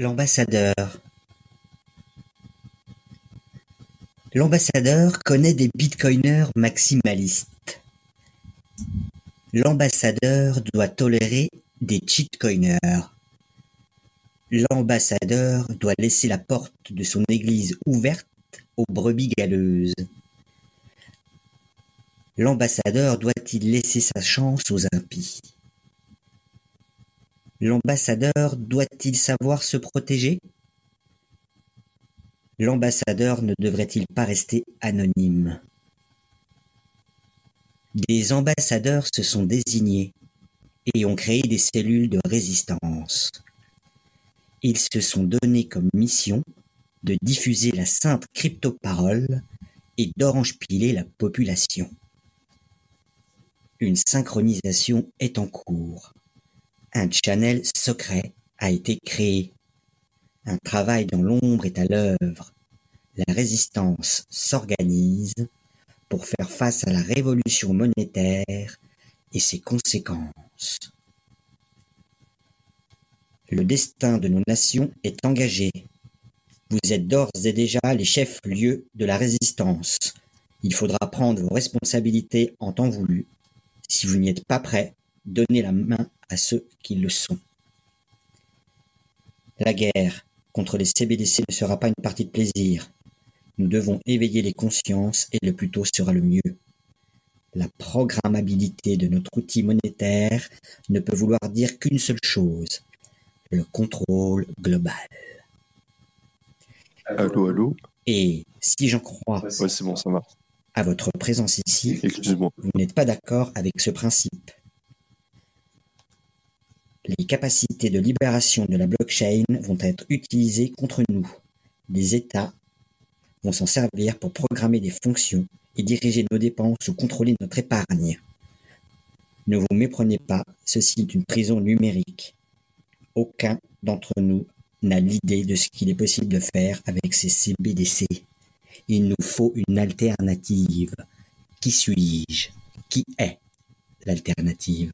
L'ambassadeur L'ambassadeur connaît des bitcoiners maximalistes. L'ambassadeur doit tolérer des cheatcoiners. L'ambassadeur doit laisser la porte de son église ouverte aux brebis galeuses. L'ambassadeur doit-il laisser sa chance aux impies? L'ambassadeur doit-il savoir se protéger? L'ambassadeur ne devrait-il pas rester anonyme? Des ambassadeurs se sont désignés et ont créé des cellules de résistance. Ils se sont donnés comme mission de diffuser la sainte crypto-parole et d'orange-piler la population. Une synchronisation est en cours. Un channel secret a été créé. Un travail dans l'ombre est à l'œuvre. La résistance s'organise pour faire face à la révolution monétaire et ses conséquences. Le destin de nos nations est engagé. Vous êtes d'ores et déjà les chefs-lieux de la résistance. Il faudra prendre vos responsabilités en temps voulu. Si vous n'y êtes pas prêt, donnez la main à ceux qui le sont. La guerre contre les CBDC ne sera pas une partie de plaisir. Nous devons éveiller les consciences et le plus tôt sera le mieux. La programmabilité de notre outil monétaire ne peut vouloir dire qu'une seule chose, le contrôle global. Allô, allô Et si j'en crois Ouais, c'est bon, ça marche. à votre présence ici, vous n'êtes pas d'accord avec ce principe. Les capacités de libération de la blockchain vont être utilisées contre nous. Les États vont s'en servir pour programmer des fonctions et diriger nos dépenses ou contrôler notre épargne. Ne vous méprenez pas, ceci est une prison numérique. Aucun d'entre nous n'a l'idée de ce qu'il est possible de faire avec ces CBDC. Il nous faut une alternative. Qui suis-je? Qui est l'alternative?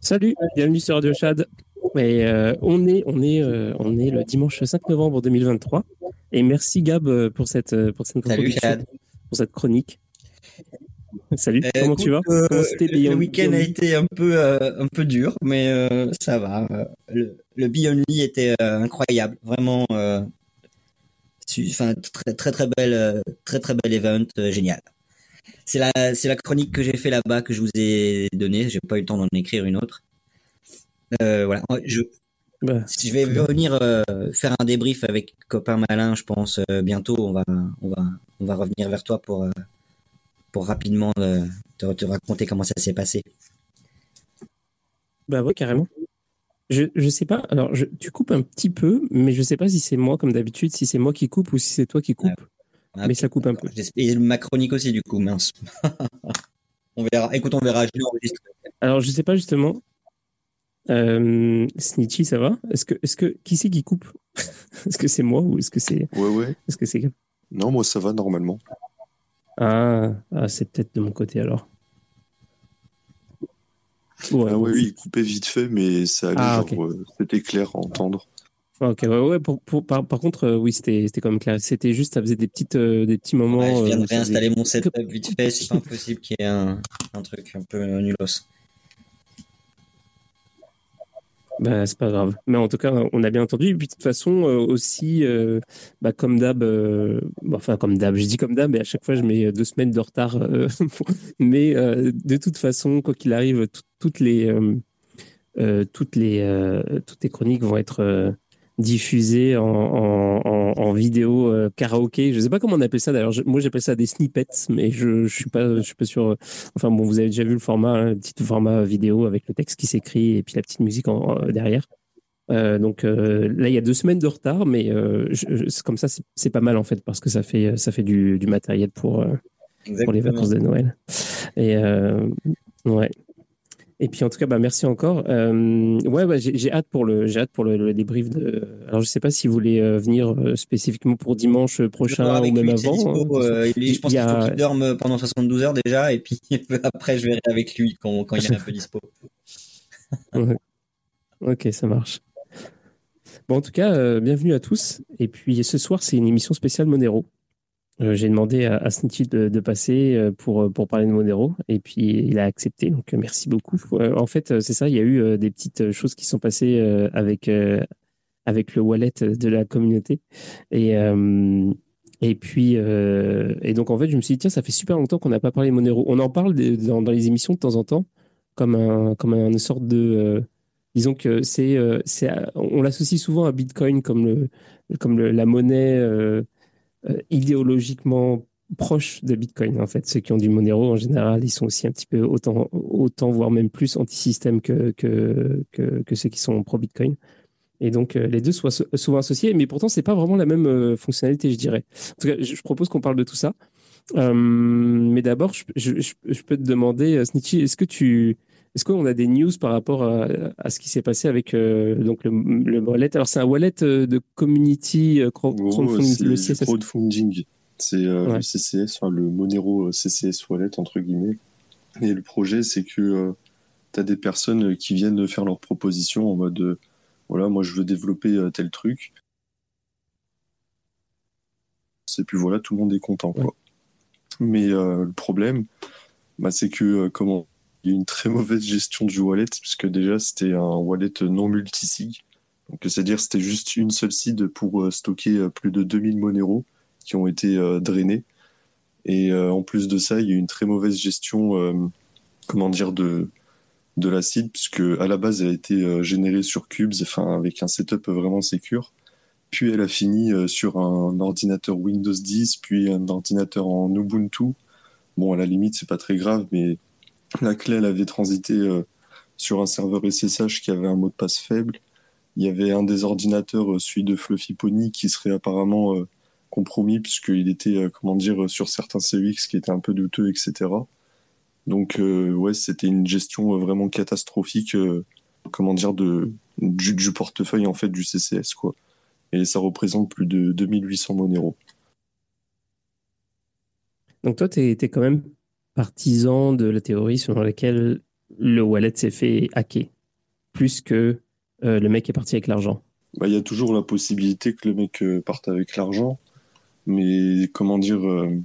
Salut, bienvenue sur Radio Chad. Euh, on, est, on, est, euh, on est le dimanche 5 novembre 2023. Et merci Gab euh, pour cette, pour cette Salut pour cette chronique. Salut, Euh, comment tu vas? euh, Comment Le week-end a été un peu, euh, un peu dur, mais euh, ça va. Le, le Beyond Lee était euh, incroyable, vraiment. euh, Enfin, très très très belle, très très bel event, euh, génial. C'est la, c'est la chronique que j'ai fait là-bas que je vous ai donnée. J'ai pas eu le temps d'en écrire une autre. Euh, voilà. Je, Bah, je vais venir euh, faire un débrief avec copain malin, je pense euh, bientôt. On va, on va, on va revenir vers toi pour, pour rapidement te, te raconter comment ça s'est passé. bah ouais, carrément. Je, je sais pas, alors je, tu coupes un petit peu, mais je sais pas si c'est moi comme d'habitude, si c'est moi qui coupe ou si c'est toi qui coupe. Ah, Mais ok, ça coupe un peu. Et ma chronique aussi, du coup, mince. on verra. Écoute, on verra. Je. Alors je sais pas justement. Euh, Snitchy, ça va? Est-ce que, est-ce que, qui c'est qui coupe? Est-ce que c'est moi ou est-ce que c'est, Ouais, ouais. est-ce que c'est Non, moi, ça va normalement. Ah, ah, c'est peut-être de mon côté alors. Ouais, ah, ouais, oui, il coupait vite fait, mais ça allait, Ah, genre, euh, c'était clair à entendre. Ok, ouais, ouais. Pour, pour- par, par contre, euh, oui, c'était, c'était quand même clair. C'était juste, ça faisait des petites, euh, des petits moments. Ouais, je viens euh, de faisait- réinstaller mon setup vite fait. C'est pas impossible qu'il y ait un, un truc un peu nulos. Bah, c'est pas grave. Mais en tout cas, on a bien entendu. Et puis, de toute façon, euh, aussi, euh, bah, comme d'hab, euh, bon, enfin, comme d'hab, je dis comme d'hab, mais à chaque fois, je mets deux semaines de retard. euh, mais euh, de toute façon, quoi qu'il arrive, tout- toutes les, euh, euh, toutes les, euh, toutes les chroniques vont être euh, diffusé en, en, en, vidéo euh, karaoké. Je sais pas comment on appelle ça d'ailleurs. Moi, j'appelle ça des snippets, mais je, je suis pas, je suis pas sûr. Enfin bon, vous avez déjà vu le format, hein, le petit format vidéo avec le texte qui s'écrit et puis la petite musique en, derrière. Euh, donc euh, là, il y a deux semaines de retard, mais euh, je, comme ça, c'est pas mal en fait parce que ça fait ça fait du, du matériel pour pour les vacances de Noël. Et ouais. Et puis en tout cas, bah, merci encore. Euh, ouais, bah, j'ai hâte pour le, j'ai hâte pour le, débrief. De... Alors je sais pas si vous voulez euh, venir euh, spécifiquement pour dimanche prochain ou même avant. Hein, je pense qu'il faut qu'il dorme pendant 72 heures déjà, et puis après je verrai avec lui quand, quand il est un peu dispo. Ok, ça marche. Bon, en tout cas, bienvenue à tous. Et puis ce soir, c'est une émission spéciale Monero. Euh, j'ai demandé à, à de, passer euh, pour, euh, pour parler de Monero et puis il a accepté. Donc merci beaucoup. en fait, c'est ça, il y a eu des petites choses qui sont passées avec, avec le wallet de la communauté. Et, et puis, et donc en fait, je me suis dit, tiens, ça fait super longtemps qu'on n'a pas parlé de Monero. On en parle dans, les émissions de temps en temps comme, un, comme une sorte de. disons que c'est, c'est, on l'associe souvent à Bitcoin comme, le, comme la monnaie idéologiquement proches de Bitcoin. En fait, ceux qui ont du Monero en général, ils sont aussi un petit peu autant, autant voire même plus anti-système que, que, que, ceux qui sont pro-Bitcoin. Et donc, euh, les deux sont souvent associés, mais pourtant, c'est pas vraiment la même euh, fonctionnalité, je dirais. En tout cas, je, propose qu'on parle de tout ça. mais d'abord, je, je, peux te demander, Snitchy, est-ce que tu, est-ce qu'on a des news par rapport à, à ce qui s'est passé avec euh, donc le, le, wallet? Alors, c'est un wallet euh, de community euh, crowdfunding, le CCS. Crowdfunding. C'est le CCS, enfin, le Monero CCS wallet, entre guillemets. Et le projet, c'est que tu as des personnes qui viennent faire leurs propositions en mode voilà, moi je veux développer tel truc. Et puis voilà, tout le monde est content. Quoi. Mais le problème, bah, c'est que comment il y a une très mauvaise gestion du wallet, puisque déjà c'était un wallet non multisig. Donc c'est-à-dire c'était juste une seule seed pour euh, stocker euh, plus de 2000 Monero qui ont été euh, drainés. Et en plus de ça, il y a une très mauvaise gestion, comment dire, de de la seed, puisque à la base elle a été générée sur Cubes, enfin avec un setup vraiment secure. Puis elle a fini sur un ordinateur Windows 10, puis un ordinateur en Ubuntu. Bon, à la limite, c'est pas très grave, mais la clé, elle avait transité euh, sur un serveur SSH qui avait un mot de passe faible. Il y avait un des ordinateurs, euh, celui de Fluffy Pony, qui serait apparemment euh, compromis puisqu'il était, comment dire, sur certains CX qui étaient un peu douteux, etc. Donc, ouais, c'était une gestion vraiment catastrophique, comment dire, de, du, portefeuille, en fait, du CCS, quoi. Et ça représente plus de 2800 Monero. Donc, toi, tu es, quand même partisan de la théorie selon laquelle le wallet s'est fait hacker, plus que euh, le mec est parti avec l'argent. Bah, il y a toujours la possibilité que le mec euh, parte avec l'argent, mais comment dire, euh,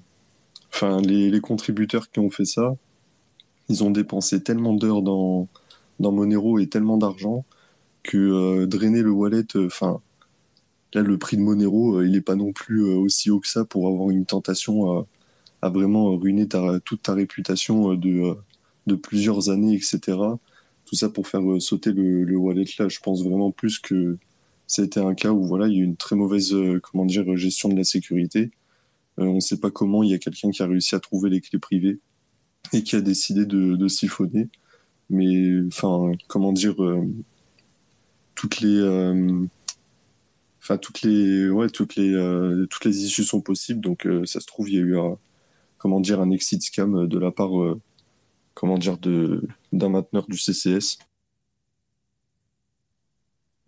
enfin les, contributeurs qui ont fait ça, ils ont dépensé tellement d'heures dans, dans Monero et tellement d'argent que drainer le wallet, enfin là le prix de Monero, il n'est pas non plus aussi haut que ça pour avoir une tentation à a vraiment ruiné toute ta réputation euh, de, euh, de plusieurs années, etc. Tout ça pour faire euh, sauter le, wallet là. Je pense vraiment plus que été un cas où voilà, il y a eu une très mauvaise comment dire, gestion de la sécurité. on ne sait pas comment il y a quelqu'un qui a réussi à trouver les clés privées et qui a décidé de, siphonner. Mais enfin, comment dire, toutes les, enfin toutes les, ouais, toutes les, toutes les issues sont possibles. Donc ça se trouve, il y a eu un, comment dire, un exit scam de la part, euh, comment dire, de d'un mainteneur du CCS.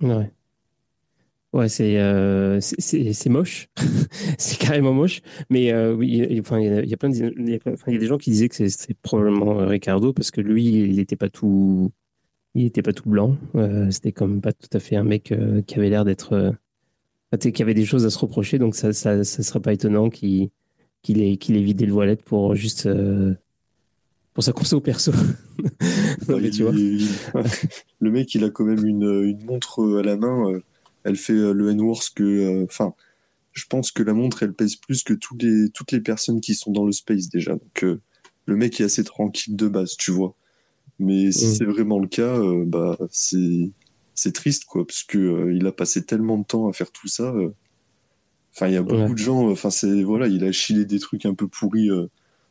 Ouais. Ouais, c'est euh, c'est moche, c'est carrément moche. Mais euh, oui, il y, a plein de, des gens qui disaient que c'est probablement Ricardo parce que lui, il n'était pas tout, était pas tout blanc. C'était comme pas tout à fait un mec qui avait l'air d'être, qui avait des choses à se reprocher. Donc ça, ça, ça serait pas étonnant qu'il qu'il ait, qu'il ait vidé le wallet pour juste euh, pour sa conso perso. tu vois. le mec, il a quand même une, une, montre à la main. Euh, elle fait euh, le N-Worth que. Enfin, je pense que la montre, elle pèse plus que tous les, toutes les personnes qui sont dans le space déjà. Donc, le mec est assez tranquille de base, tu vois. Mais si mm. c'est vraiment le cas, bah, c'est c'est triste, quoi, parce que il a passé tellement de temps à faire tout ça. Enfin, il y a beaucoup de gens. Enfin, c'est voilà, il a chillé des trucs un peu pourris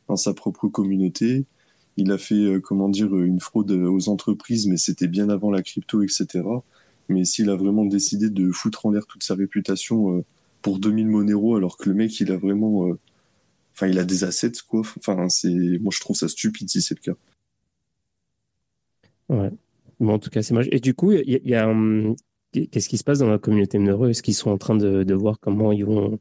dans sa propre communauté. Il a fait, comment dire, une fraude aux entreprises, mais c'était bien avant la crypto, etc. Mais s'il a vraiment décidé de foutre en l'air toute sa réputation pour 2000 Monero, alors que le mec, il a vraiment enfin, il a des assets, quoi. Enfin, c'est, moi, je trouve ça stupide si c'est le cas. Ouais. Bon, en tout cas, c'est moche. Et du coup, il y, a, hum, qu'est-ce qui se passe dans la communauté Monero Est-ce qu'ils sont en train de, voir comment ils vont,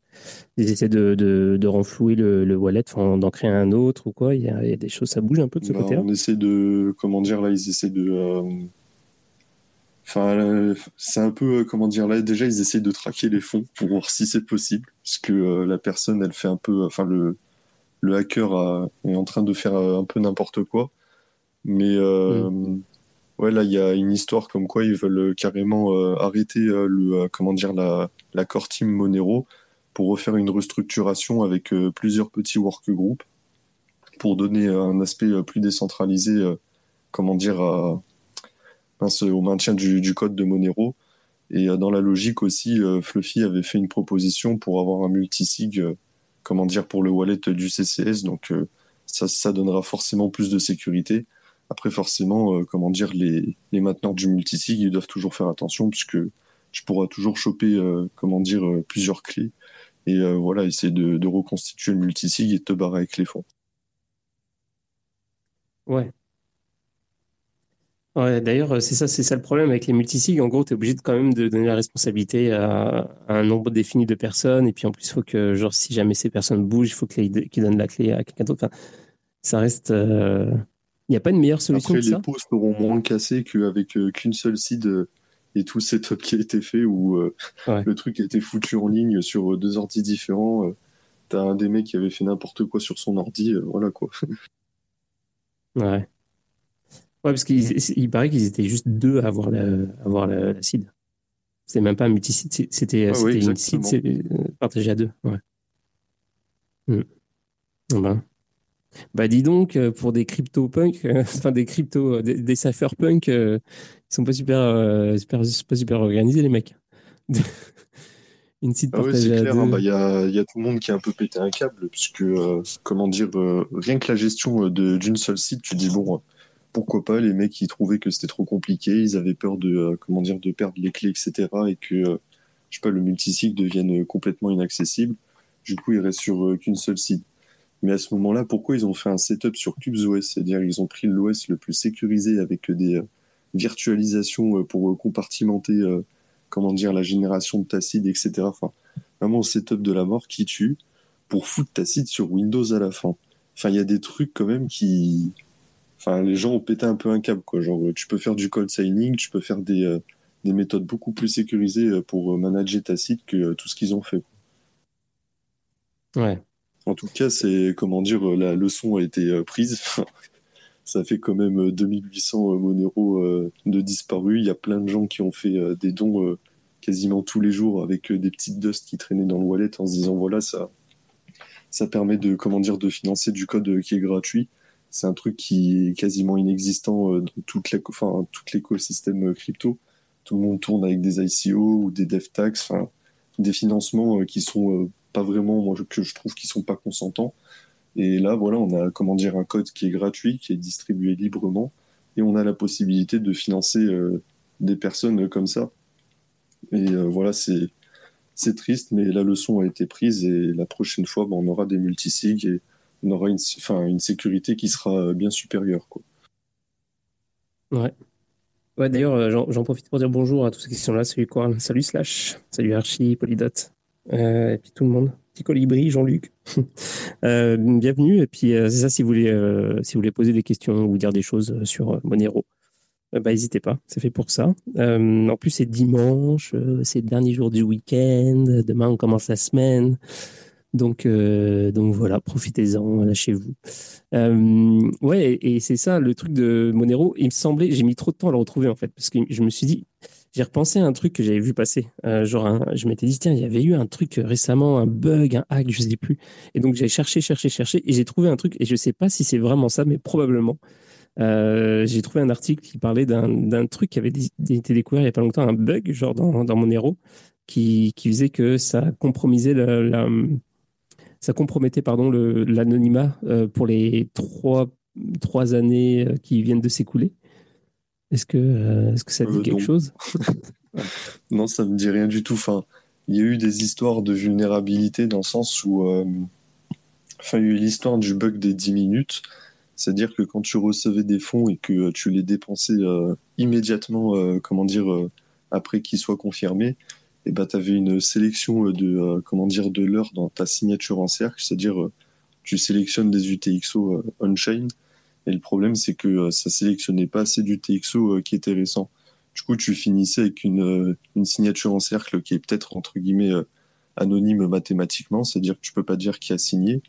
ils essaient de, de, renflouer le, wallet, d'en créer un autre ou quoi? Il y, a, des choses, ça bouge un peu de ce bah, côté-là? On essaie de, comment dire là, ils essaient de. Euh, enfin, c'est un peu, comment dire là, déjà ils essaient de traquer les fonds pour voir si c'est possible, parce que euh, la personne, elle fait un peu, enfin le, le hacker est en train de faire euh, un peu n'importe quoi. Mais euh, mm. Ouais, là, il y a une histoire comme quoi ils veulent carrément euh, arrêter le, comment dire, la, la core team Monero pour refaire une restructuration avec plusieurs petits workgroups pour donner un aspect plus décentralisé, comment dire, au maintien du, code de Monero. Et dans la logique aussi, Fluffy avait fait une proposition pour avoir un multisig comment dire, pour le wallet du CCS. Donc, euh, ça donnera forcément plus de sécurité. Après, forcément, euh, comment dire, les, les mainteneurs du multisig, ils doivent toujours faire attention puisque je pourrais toujours choper, euh, comment dire, plusieurs clés et voilà, essayer de, reconstituer le multisig et te barrer avec les fonds. Ouais, d'ailleurs, euh, c'est ça, c'est ça le problème avec les multisigs. En gros, tu es obligé de quand même de donner la responsabilité à, un nombre défini de personnes. Et puis en plus, faut que, genre, si jamais ces personnes bougent, il faut qu'ils donnent la clé à quelqu'un d'autre. ça reste. Euh, il n'y a pas une meilleure solution Après, que les posts seront moins cassés qu'avec euh, qu'une seule seed et tout le setup qui a été fait où le truc a été foutu en ligne sur deux ordi différents. T'as un des mecs qui avait fait n'importe quoi sur son ordi, voilà quoi. Ouais. Ouais, parce qu'il paraît qu'ils étaient juste deux à avoir la, avoir la, seed. C'était même pas un multi-seed, c'était ah une seed euh, partagée à deux. Ouais. Hmm. Ben. Bah dis donc, euh, pour des crypto-punk, euh, enfin des crypto, des, des cypherpunk, ils sont pas super, super, pas super organisés les mecs. une seed ah partagée à hein. deux. Bah, il y, a, y, a, tout le monde qui a un peu pété un câble, puisque, comment dire, rien que la gestion d'une seule seed, tu dis bon pourquoi pas les mecs qui trouvaient que c'était trop compliqué, ils avaient peur de euh, comment dire de perdre les clés etc et que euh, je sais pas le multisig devienne complètement inaccessible. Du coup ils restent sur euh, qu'une seule site. Mais à ce moment-là, pourquoi ils ont fait un setup sur CubesOS C'est-à-dire ils ont pris l'OS le plus sécurisé avec des virtualisations pour compartimenter comment dire la génération de ta seed etc. Enfin vraiment setup de la mort qui tue pour foutre ta seed sur Windows à la fin. Enfin il y a des trucs quand même qui enfin, les gens ont pété un peu un câble, quoi. Genre, tu peux faire du cold signing, tu peux faire des, euh, des méthodes beaucoup plus sécurisées euh, pour euh, manager ta site que tout ce qu'ils ont fait. Ouais. En tout cas, c'est, comment dire, la leçon a été prise. Ça fait quand même 2800 Monero de disparus. Il y a plein de gens qui ont fait des dons quasiment tous les jours avec des petites dust qui traînaient dans le wallet en se disant voilà, ça, ça permet de, comment dire, de financer du code qui est gratuit c'est un truc qui est quasiment inexistant euh, dans toute tout l'écosystème euh, crypto. Tout le monde tourne avec des ICO ou des dev tax, enfin, des financements euh, qui sont vraiment, moi, que je trouve qui sont pas consentants. Et là, voilà, on a, comment dire, un code qui est gratuit, qui est distribué librement, et on a la possibilité de financer des personnes comme ça. Et voilà, c'est, c'est triste, mais la leçon a été prise, et la prochaine fois, ben, on aura des multisigs, et on aura une, une sécurité qui sera bien supérieure. Quoi. Ouais. Ouais, d'ailleurs, euh, j'en profite pour dire bonjour à tous ceux qui sont là. Salut Coral, salut Slash, salut Archie, Polydot, euh, et puis tout le monde. Petit colibri, Jean-Luc. euh, bienvenue. Et puis, euh, c'est ça, si vous, voulez, si vous voulez poser des questions ou dire des choses sur Monero, bah, n'hésitez pas, c'est fait pour ça. en plus, c'est dimanche, c'est le dernier jour du week-end. Demain, on commence la semaine. Donc, euh, donc voilà, profitez-en, lâchez-vous. Euh, ouais, et, c'est ça le truc de Monero. Il me semblait, j'ai mis trop de temps à le retrouver en fait, parce que je me suis dit, j'ai repensé à un truc que j'avais vu passer. Euh, genre, je m'étais dit, tiens, il y avait eu un truc récemment, un bug, un hack, je sais plus. Et donc j'ai cherché, cherché, cherché, et j'ai trouvé un truc, et je sais pas si c'est vraiment ça, mais probablement. j'ai trouvé un article qui parlait d'un truc qui avait été découvert il n'y a pas longtemps, un bug, genre dans, dans Monero, qui, qui, faisait que ça compromisait compromettait pardon l'anonymat pour les trois, trois années qui viennent de s'écouler. Est-ce que, est-ce que ça dit quelque chose? Non, ça me dit rien du tout. Enfin, il y a eu des histoires de vulnérabilité dans le sens où, euh, enfin, il y a eu l'histoire du bug des 10 minutes. C'est-à-dire que quand tu recevais des fonds et que tu les dépensais euh, immédiatement, euh, comment dire, après qu'ils soient confirmés, et eh ben, tu avais une sélection de, comment dire, de l'heure dans ta signature en cercle. C'est-à-dire, tu sélectionnes des UTXO on-chain. Et le problème, c'est que ça sélectionnait pas assez d'UTXO qui étaient récents. Du coup, tu finissais avec une, une signature en cercle qui est peut-être, entre guillemets, euh, anonyme mathématiquement, c'est-à dire que tu peux pas dire qui a signé,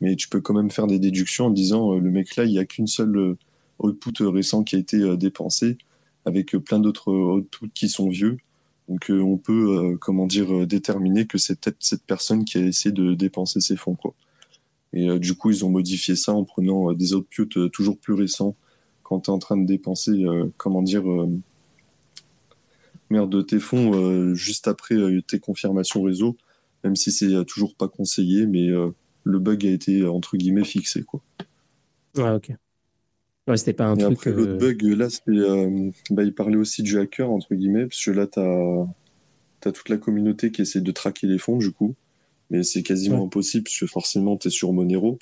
mais tu peux quand même faire des déductions en disant euh, le mec là, il n'y a qu'une seule euh, output récent qui a été dépensé, avec plein d'autres outputs qui sont vieux. Donc on peut, comment dire, déterminer que c'est peut-être cette personne qui a essayé de dépenser ses fonds. Quoi. Et du coup, ils ont modifié ça en prenant des outputs toujours plus récents quand tu es en train de dépenser, comment dire, de tes fonds euh, juste après euh, tes confirmations réseau, même si c'est euh, toujours pas conseillé, mais le bug a été entre guillemets fixé quoi. Ouais, ok. Ouais, c'était pas un Et truc. Après, l'autre bug, là, c'était. bah, il parlait aussi du hacker, entre guillemets, parce que là, tu as... toute la communauté qui essaie de traquer les fonds, du coup. Mais c'est quasiment impossible, parce que forcément, tu es sur Monero.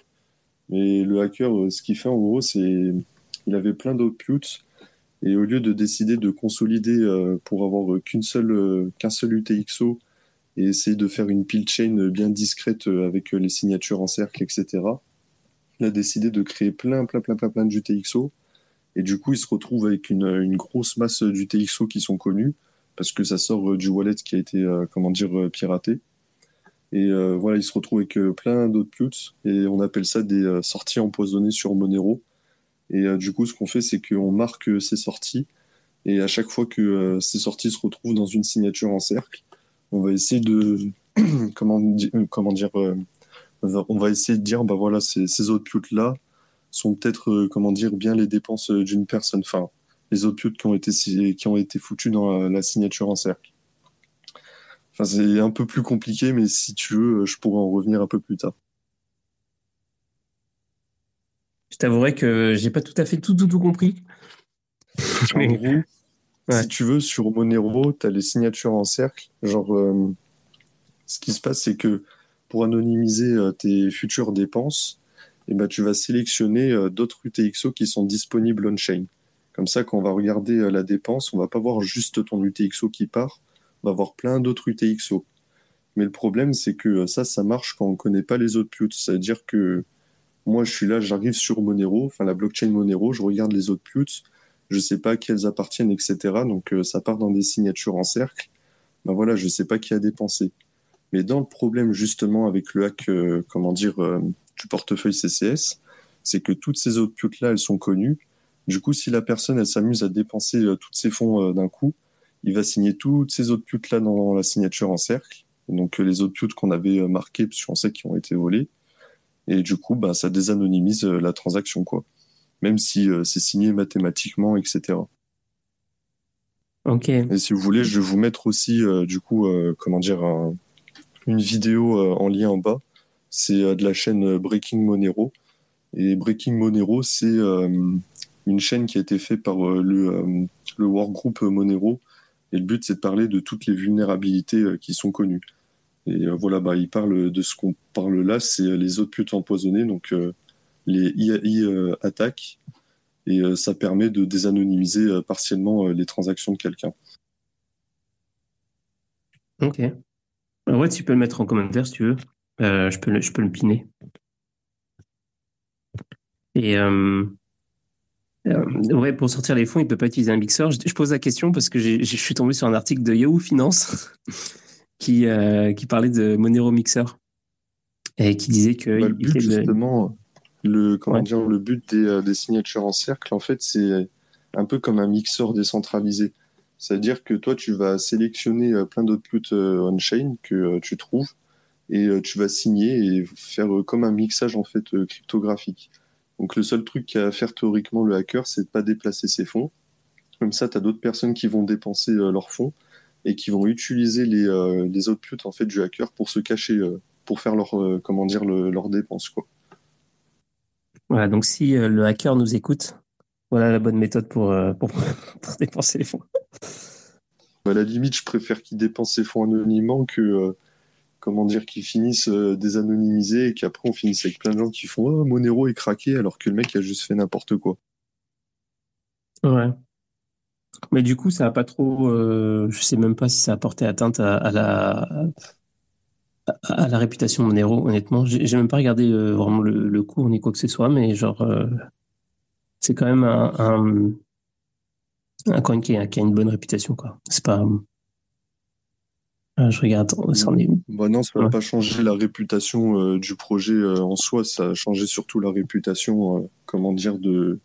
Mais le hacker, ce qu'il fait, en gros, c'est. Il avait plein d'outputs et au lieu de décider de consolider euh, pour avoir qu'une seule, euh, qu'un seul UTXO et essayer de faire une pile chain bien discrète euh, avec les signatures en cercle, etc., il a décidé de créer plein, plein, plein, plein, plein d'UTXO. Et du coup, il se retrouve avec une, une grosse masse d'UTXO qui sont connus parce que ça sort du wallet qui a été, comment dire, piraté. Et voilà, il se retrouve avec plein d'autres putes et on appelle ça des sorties empoisonnées sur Monero. Et euh, du coup, ce qu'on fait, c'est qu'on marque euh, ces sorties. Et à chaque fois que euh, ces sorties se retrouvent dans une signature en cercle, on va essayer de comment, comment dire on va essayer de dire bah voilà ces, ces outputs là sont peut-être comment dire bien les dépenses d'une personne enfin les outputs qui ont été qui ont été foutus dans la, signature en cercle enfin c'est un peu plus compliqué mais si tu veux je pourrais en revenir un peu plus tard je t'avouerai que j'ai pas tout à fait tout, tout, tout compris. En gros, si tu veux, sur Monero, tu as les signatures en cercle. Genre, euh, ce qui se passe, c'est que pour anonymiser euh, tes futures dépenses, eh ben, tu vas sélectionner euh, d'autres UTXO qui sont disponibles on-chain. Comme ça, quand on va regarder la dépense, on va pas voir juste ton UTXO qui part, va voir plein d'autres UTXO. Mais le problème, c'est que ça, ça marche quand on connaît pas les autres putes. C'est-à-dire que moi, je suis là, j'arrive sur Monero, enfin la blockchain Monero, je regarde les autres putes, je sais pas quelles appartiennent, etc. Donc euh, ça part dans des signatures en cercle. Ben voilà, je sais pas qui a dépensé. Mais dans le problème justement avec le hack, euh, comment dire, euh, du portefeuille CCS, c'est que toutes ces autres putes là, elles sont connues. Du coup, si la personne elle s'amuse à dépenser tous ses fonds d'un coup, il va signer toutes ces autres putes là dans la signature en cercle. Donc les autres putes qu'on avait marquées, parce qu'on sait qu'ils ont été volées et du coup, bah, ça désanonymise euh, la transaction, quoi. Même si euh, c'est signé mathématiquement, etc. Ok. Et si vous voulez, je vais vous mettre aussi, euh, du coup, comment dire, une vidéo en lien en bas. C'est de la chaîne Breaking Monero. Et Breaking Monero, c'est une chaîne qui a été faite par le, le workgroup Monero. Et le but, c'est de parler de toutes les vulnérabilités qui sont connues. Et euh, voilà, bah, il parle de ce qu'on parle là, c'est les autres putes empoisonnées, donc euh, les IAI euh, attaques, et ça permet de désanonymiser partiellement les transactions de quelqu'un. Ok. Ouais, tu peux le mettre en commentaire si tu veux. je, peux le, je peux le piner. Et ouais, pour sortir les fonds, il ne peut pas utiliser un mixeur. Je, je pose la question parce que je suis tombé sur un article de Yahoo Finance qui, euh, qui parlait de Monero Mixer et qui disait que bah, le but, justement, le, comment dire, le but des, euh, des, signatures en cercle, en fait, c'est un peu comme un mixeur décentralisé. C'est-à-dire que toi, tu vas sélectionner euh, plein d'outputs on-chain que tu trouves et tu vas signer et faire comme un mixage en fait cryptographique. Donc le seul truc qu'a à faire théoriquement le hacker, c'est de pas déplacer ses fonds. Comme ça, tu as d'autres personnes qui vont dépenser leurs fonds et qui vont utiliser les, les outputs en fait, du hacker pour se cacher, pour faire leur, comment dire, leurs dépenses. Quoi. Voilà, donc si le hacker nous écoute, voilà la bonne méthode pour, pour, dépenser les fonds. À la limite, je préfère qu'il dépense ses fonds anonymement que comment dire, qu'ils finissent euh, désanonymisés et qu'après on finisse avec plein de gens qui font oh, Monero est craqué alors que le mec a juste fait n'importe quoi. Ouais. Mais du coup, ça a pas trop. Euh, je sais même pas si ça a porté atteinte à, la à, la réputation de Monero. Honnêtement, j'ai même pas regardé euh, vraiment le, cours ni quoi que ce soit, mais genre c'est quand même un, coin qui a, qui a, une bonne réputation quoi. C'est pas je regarde, ça en est où bah Non, ça n'a pas changé la réputation euh, du projet euh, en soi, ça a changé surtout la réputation, euh, comment dire, de,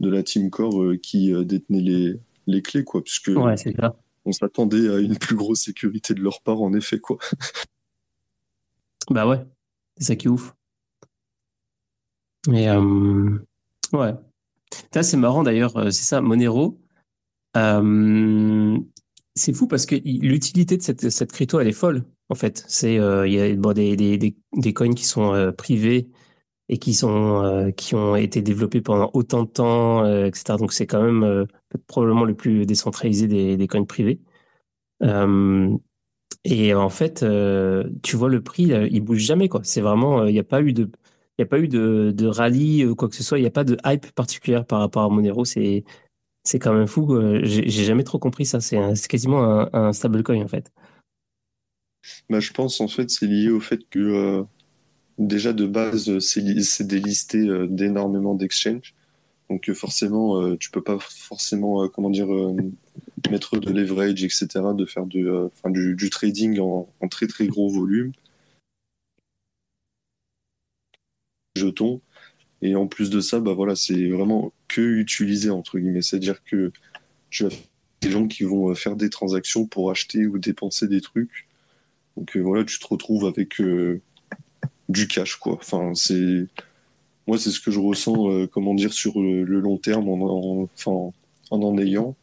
de la Team Core qui détenait les, les clés, quoi, puisque ouais, c'est on s'attendait à une plus grosse sécurité de leur part, en effet, quoi. bah ouais, c'est ça qui est ouf. Mais ouais. Ça, c'est marrant d'ailleurs, c'est ça, Monero c'est fou parce que l'utilité de cette, crypto, elle est folle, en fait. C'est, euh, il y a des, coins qui sont euh, privés et qui sont, euh, qui ont été développés pendant autant de temps, etc. Donc, c'est quand même probablement le plus décentralisé des, coins privés. et en fait, tu vois, le prix, il bouge jamais, quoi. C'est vraiment, il n'y a pas eu de, il a pas eu de, de rallye ou quoi que ce soit. Il n'y a pas de hype particulière par rapport à Monero. C'est quand même fou. J'ai jamais trop compris ça. C'est quasiment un, stablecoin en fait. Bah, je pense en fait c'est lié au fait que euh, déjà de base c'est délisté euh, d'énormément d'exchanges. Donc euh, forcément tu peux pas forcément comment dire mettre de leverage etc. de faire du, trading en, en, très très gros volume. Jetons. Et en plus de ça, bah voilà, c'est vraiment que utilisé entre guillemets. C'est-à-dire que tu as des gens qui vont euh, faire des transactions pour acheter ou dépenser des trucs. Donc euh, voilà, tu te retrouves avec euh, du cash quoi. Enfin, c'est moi c'est ce que je ressens comment dire sur le, long terme en, en en ayant.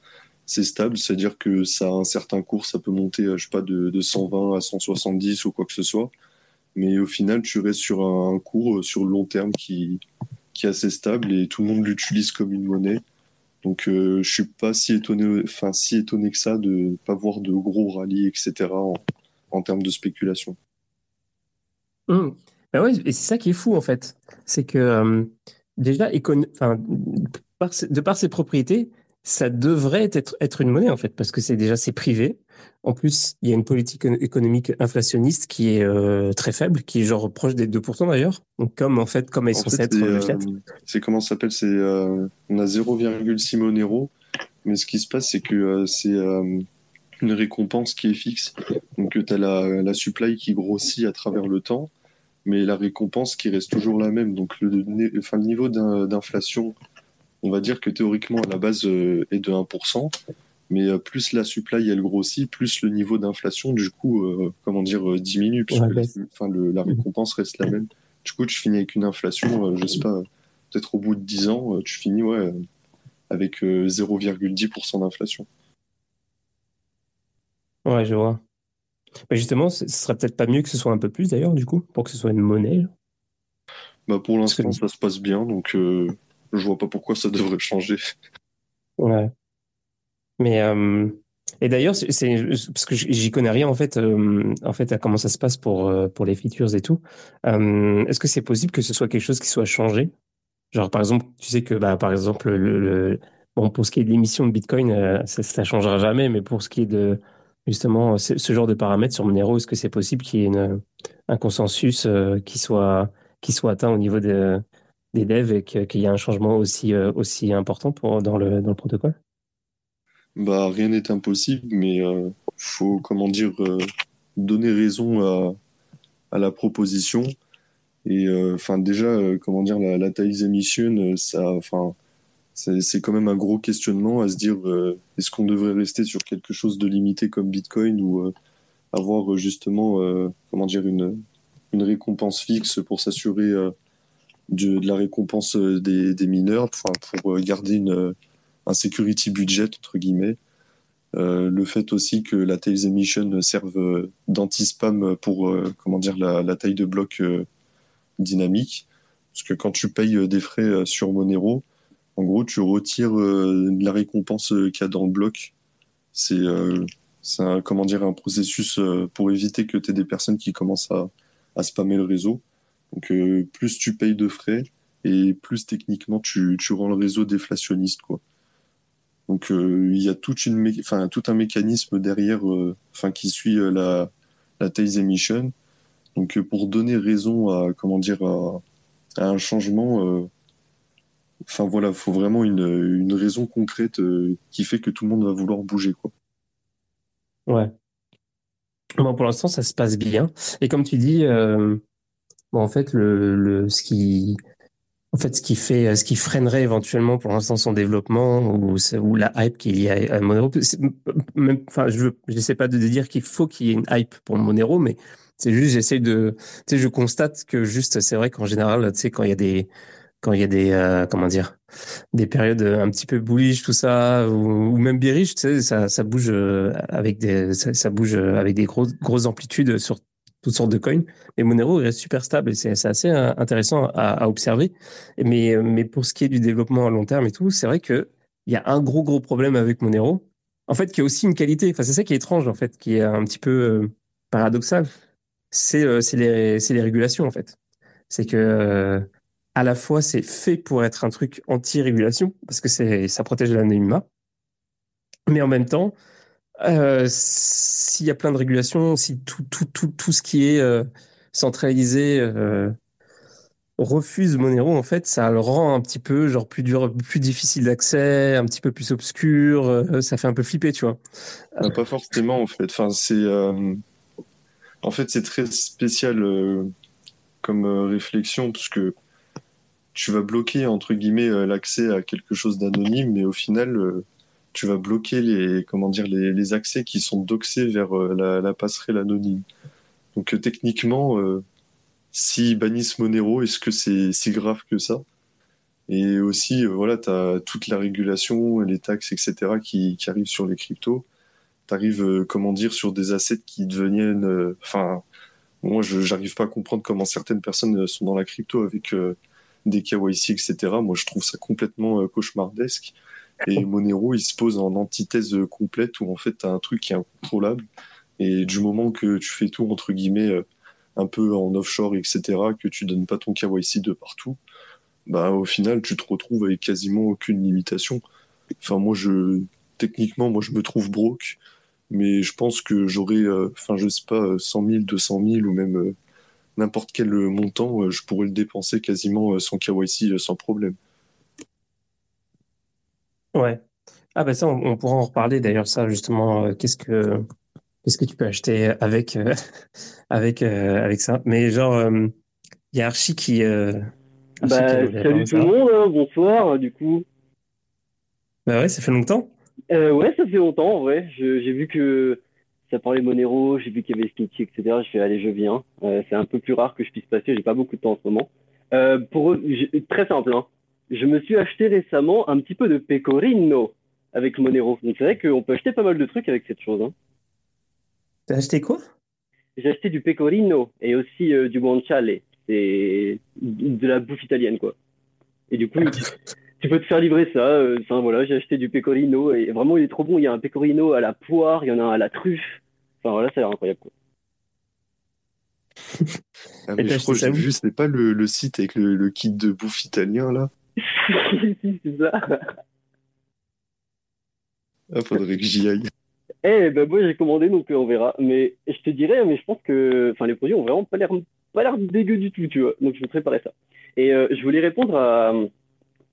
C'est stable, c'est-à-dire que ça a un certain cours, ça peut monter, je sais pas, de, de 120 à 170 ou quoi que ce soit mais au final, tu restes sur un, cours sur le long terme qui, qui est assez stable et tout le monde l'utilise comme une monnaie. Donc, euh, je suis pas si étonné, enfin si étonné que ça de pas voir de gros rallyes, etc. en, termes de spéculation. Mmh. Ben ouais, et c'est ça qui est fou en fait, c'est que euh, déjà, de par ses propriétés, ça devrait être, être une monnaie en fait, parce que c'est déjà c'est privé. En plus, il y a une politique économique inflationniste qui est euh, très faible, qui est genre proche des 2% d'ailleurs. Donc comme en fait, comme ils sont censés être euh, C'est comment ça s'appelle C'est euh, on a 0,6 Monero, mais ce qui se passe, c'est que c'est une récompense qui est fixe. Donc tu as la, la supply qui grossit à travers le temps, mais la récompense qui reste toujours la même. Donc le, enfin, le niveau d'inflation on va dire que théoriquement, à la base, euh, est de 1%, mais euh, plus la supply, elle grossit, plus le niveau d'inflation, du coup, euh, comment dire, diminue, puisque la mhm. récompense reste la même. Du coup, tu finis avec une inflation, je sais pas, peut-être au bout de 10 ans, tu finis ouais, avec 0,10% d'inflation. Ouais, je vois. Mais justement, ce serait peut-être pas mieux que ce soit un peu plus d'ailleurs, du coup, pour que ce soit une monnaie. Bah pour l'instant, ça se passe bien, donc je vois pas pourquoi ça devrait changer. Ouais. Mais euh, et d'ailleurs, c'est parce que j'y connais rien en fait, euh, en fait, à comment ça se passe pour euh, pour les features et tout. Est-ce que c'est possible que ce soit quelque chose qui soit changé? Genre par exemple, tu sais que bah par exemple le, bon pour ce qui est de l'émission de Bitcoin, ça, ça changera jamais, mais pour ce qui est de justement ce, genre de paramètres sur Monero, est-ce que c'est possible qu'il y ait une, un consensus qui soit qui soit atteint au niveau de des devs et qu'il y a un changement aussi, euh, aussi important pour, dans, le, dans le protocole? Bah, Rien n'est impossible, mais euh, faut, comment dire, euh, donner raison à, à, la proposition. Et enfin déjà, comment dire, la, la Emission, ça, enfin, c'est quand même un gros questionnement à se dire est-ce qu'on devrait rester sur quelque chose de limité comme Bitcoin ou avoir justement, comment dire, une, une récompense fixe pour s'assurer de, la récompense des, des mineurs, pour garder une, un security budget, entre guillemets. le fait aussi que la Tails Emission serve d'anti-spam pour comment dire la, taille de bloc dynamique. Parce que quand tu payes des frais sur Monero, en gros, tu retires la récompense qu'il y a dans le bloc. C'est un, un processus euh, pour éviter que tu aies des personnes qui commencent à, à spammer le réseau. Donc, euh, plus tu payes de frais et plus techniquement tu, tu rends le réseau déflationniste. Quoi. Donc, euh, il y a toute une enfin, tout un mécanisme derrière enfin, qui suit la, la Tails Emission. Donc, pour donner raison à, comment dire, à, à un changement, enfin voilà, il faut vraiment une, une raison concrète qui fait que tout le monde va vouloir bouger. Quoi. Ouais. Bon, pour l'instant, ça se passe bien. Et comme tu dis, euh, bon, en fait, le, le, ce qui, en fait, ce qui fait, ce qui freinerait éventuellement pour l'instant son développement ou, ou la hype qu'il y a à Monero, même, enfin, je n'essaie pas de dire qu'il faut qu'il y ait une hype pour Monero, mais c'est juste, j'essaie de, tu sais, je constate que juste, c'est vrai qu'en général, tu sais, quand il y a des, quand il y a des euh, comment dire des périodes un petit peu bullish tout ça ou, même bearish tu sais ça, ça bouge euh, avec des ça, bouge avec des grosses grosses amplitudes sur toutes sortes de coins. Mais Monero reste super stable et c'est assez euh, intéressant à, observer. Mais mais pour ce qui est du développement à long terme et tout c'est vrai que il y a un gros gros problème avec Monero. En fait qui a aussi une qualité. Enfin c'est ça qui est étrange en fait qui est un petit peu paradoxal. C'est les régulations en fait. C'est que à la fois c'est fait pour être un truc anti-régulation parce que ça protège l'anonymat, mais en même temps, euh, s'il y a plein de régulations, si tout tout tout tout ce qui est euh, centralisé euh, refuse Monero, en fait, ça le rend un petit peu genre plus dur, plus difficile d'accès, un petit peu plus obscur. ça fait un peu flipper, tu vois. pas forcément, en fait. Enfin, c'est en fait c'est très spécial comme réflexion parce que tu vas bloquer entre guillemets l'accès à quelque chose d'anonyme, mais au final, tu vas bloquer les comment dire les, accès qui sont doxés vers euh, la, passerelle anonyme. Donc techniquement, s'ils bannissent Monero, est-ce que c'est si grave que ça? Et aussi, voilà, tu as toute la régulation, les taxes, etc. qui, arrivent sur les cryptos. Tu arrives, comment dire, sur des assets qui deviennent... Enfin, moi, je n'arrive pas à comprendre comment certaines personnes sont dans la crypto avec des KYC, etc. Moi, je trouve ça complètement euh, cauchemardesque. Et Monero, il se pose en antithèse complète où en fait, tu as un truc qui est incontrôlable. Et du moment que tu fais tout, entre guillemets, euh, un peu en offshore, etc., que tu donnes pas ton KYC de partout, bah, au final, tu te retrouves avec quasiment aucune limitation. Enfin, moi, je, techniquement, moi, je me trouve broke, mais je pense que j'aurais, euh, enfin, je sais pas, 100 000, 200 000 ou même n'importe quel montant, euh, je pourrais le dépenser quasiment euh, sans KYC, euh, sans problème. Ouais. Ah bah ça, on, pourra en reparler d'ailleurs, ça justement, qu'est-ce que qu'est-ce que tu peux acheter avec avec avec ça Mais genre, il y a Archie qui. bah, salut tout le monde, hein, bonsoir, du coup. Bah ouais, ça fait longtemps. ouais, ça fait longtemps, en vrai. J'ai vu que ça parlait Monero, j'ai vu qu'il y avait Sketchy, etc. Je fais allez, je viens. Euh, c'est un peu plus rare que je puisse passer, j'ai pas beaucoup de temps en ce moment. Euh, pour très simple, hein. Je me suis acheté récemment un petit peu de pecorino avec Monero. Donc c'est vrai qu'on peut acheter pas mal de trucs avec cette chose. Hein. T'as acheté quoi? J'ai acheté du pecorino et aussi euh, du guanciale. C'est de la bouffe italienne, quoi. Et du coup, tu peux te faire livrer ça. Euh, enfin voilà, j'ai acheté du pecorino et vraiment il est trop bon. Il y a un pecorino à la poire, il y en a un à la truffe. Enfin voilà, ça a l'air incroyable. Quoi. Ah, mais je crois que j'ai vu, c'est pas le, le, site avec le, le, kit de bouffe italien là? C'est ça. Ah, faudrait que j'y aille. Eh ben moi j'ai commandé donc euh, on verra. Mais je te dirais, mais je pense que enfin les produits ont vraiment pas l'air pas l'air dégueu du tout, tu vois. Donc je vais préparer ça. Et euh, je voulais répondre à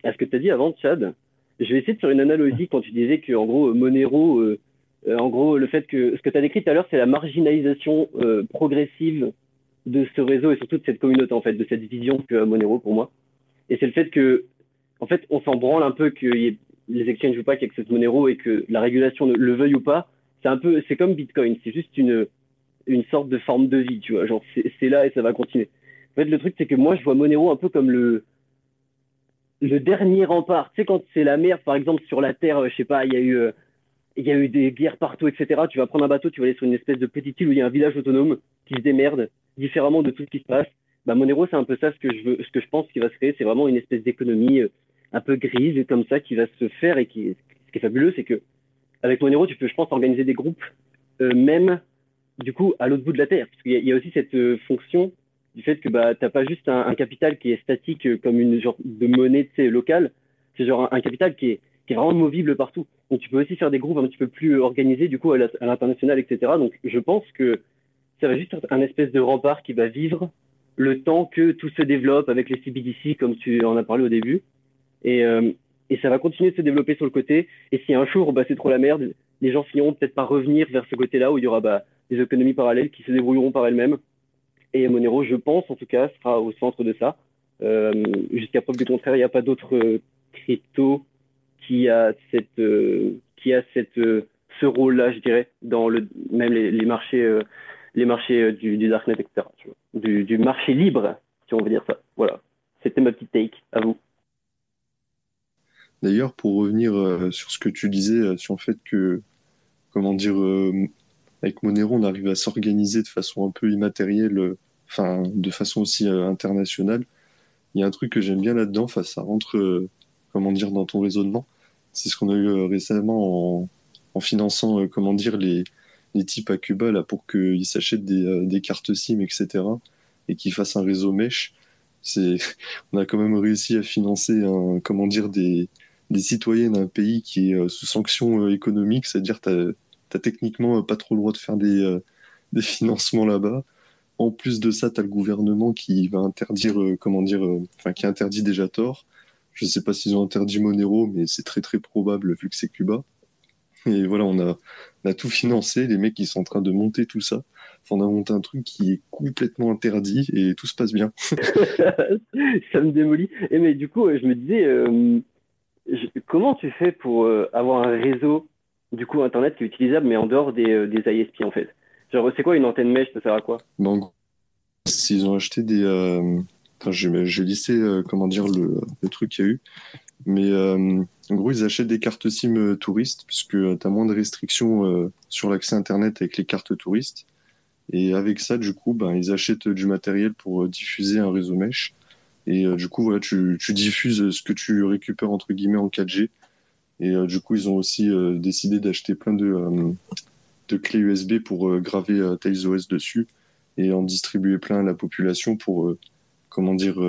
à ce que tu as dit avant, Chad. Je vais essayer de faire une analogie quand tu disais que, en gros, Monero, euh, euh, en gros, le fait que ce que tu as décrit tout à l'heure, c'est la marginalisation progressive de ce réseau et surtout de cette communauté, en fait, de cette vision que Monero pour moi. Et c'est le fait que, en fait, on s'en branle un peu que les exchanges ou pas qui acceptent Monero et que la régulation le veuille ou pas. C'est un peu, c'est comme Bitcoin, c'est juste une, une sorte de forme de vie, tu vois. Genre, c'est là et ça va continuer. En fait, le truc, c'est que moi, je vois Monero un peu comme le, le dernier rempart. Tu sais, quand c'est la mer, par exemple, sur la Terre, je sais pas, il y a eu, il y a eu des guerres partout, etc. Tu vas prendre un bateau, tu vas aller sur une espèce de petite île où il y a un village autonome qui se démerde différemment de tout ce qui se passe. Bah, Monero, c'est un peu ça ce que je veux, ce que je pense qui va se créer. C'est vraiment une espèce d'économie un peu grise comme ça qui va se faire et qui, ce qui est fabuleux, c'est que avec Monero, tu peux, je pense, organiser des groupes, euh, même du coup à l'autre bout de la terre, parce qu'il y, a aussi cette euh, fonction du fait que bah t'as pas juste un, capital qui est statique euh, comme une genre de monnaie locale, c'est genre un, un, capital qui est, qui est vraiment movible partout. Donc tu peux aussi faire des groupes un petit peu plus organisés du coup à l'international, etc. Donc je pense que ça va juste être un espèce de rempart qui va vivre le temps que tout se développe avec les CBDC comme tu en as parlé au début. Et, euh, et ça va continuer de se développer sur le côté. Et si un jour, bah, c'est trop la merde, les gens finiront peut-être par revenir vers ce côté-là où il y aura bah, des économies parallèles qui se débrouilleront par elles-mêmes. Et Monero, je pense en tout cas, sera au centre de ça. Euh, Jusqu'à preuve du contraire, il n'y a pas d'autre euh, crypto qui a cette, euh, qui a cette, euh, ce rôle-là, je dirais, dans le, même les, les marchés, euh, les marchés du, du darknet, etc. Du, du marché libre, si on veut dire ça. Voilà. C'était ma petite take. À vous. D'ailleurs, pour revenir euh, sur ce que tu disais, euh, sur le fait que, comment dire, euh, avec Monero, on arrive à s'organiser de façon un peu immatérielle, enfin, de façon aussi internationale. Il y a un truc que j'aime bien là-dedans, ça rentre, comment dire, dans ton raisonnement. C'est ce qu'on a eu récemment en, en finançant, comment dire, les, les types à Cuba là, pour qu'ils s'achètent des, des cartes SIM, etc. et qu'ils fassent un réseau mesh. On a quand même réussi à financer comment dire, des, des citoyens d'un pays qui est sous sanction économique, c'est-à-dire tu n'as techniquement pas trop le droit de faire des, euh, des financements là-bas. En plus de ça, tu as le gouvernement qui va interdire, euh, comment dire, euh, enfin qui interdit déjà tort. Je ne sais pas s'ils ont interdit Monero, mais c'est très très probable vu que c'est Cuba. Et voilà, on a, on a tout financé, les mecs ils sont en train de monter tout ça. Enfin, on a monté un truc qui est complètement interdit et tout se passe bien. ça me démolit. Et mais du coup, je me disais, euh, comment tu fais pour euh, avoir un réseau du coup internet qui est utilisable mais en dehors des, euh, ISP en fait? Genre c'est quoi une antenne mesh? Ça sert à quoi? En gros, s'ils ont acheté des, euh... enfin, je, je listais comment dire le, le truc qu'il y a eu, mais en gros ils achètent des cartes SIM touristes puisque tu as moins de restrictions sur l'accès internet avec les cartes touristes. Et avec ça, du coup, ben, ils achètent du matériel pour diffuser un réseau mesh. Et euh, du coup, voilà, tu, tu, diffuses ce que tu récupères entre guillemets en 4G. Et euh, du coup, ils ont aussi euh, décidé d'acheter plein de, de, clés USB pour graver Tails OS dessus et en distribuer plein à la population pour, comment dire,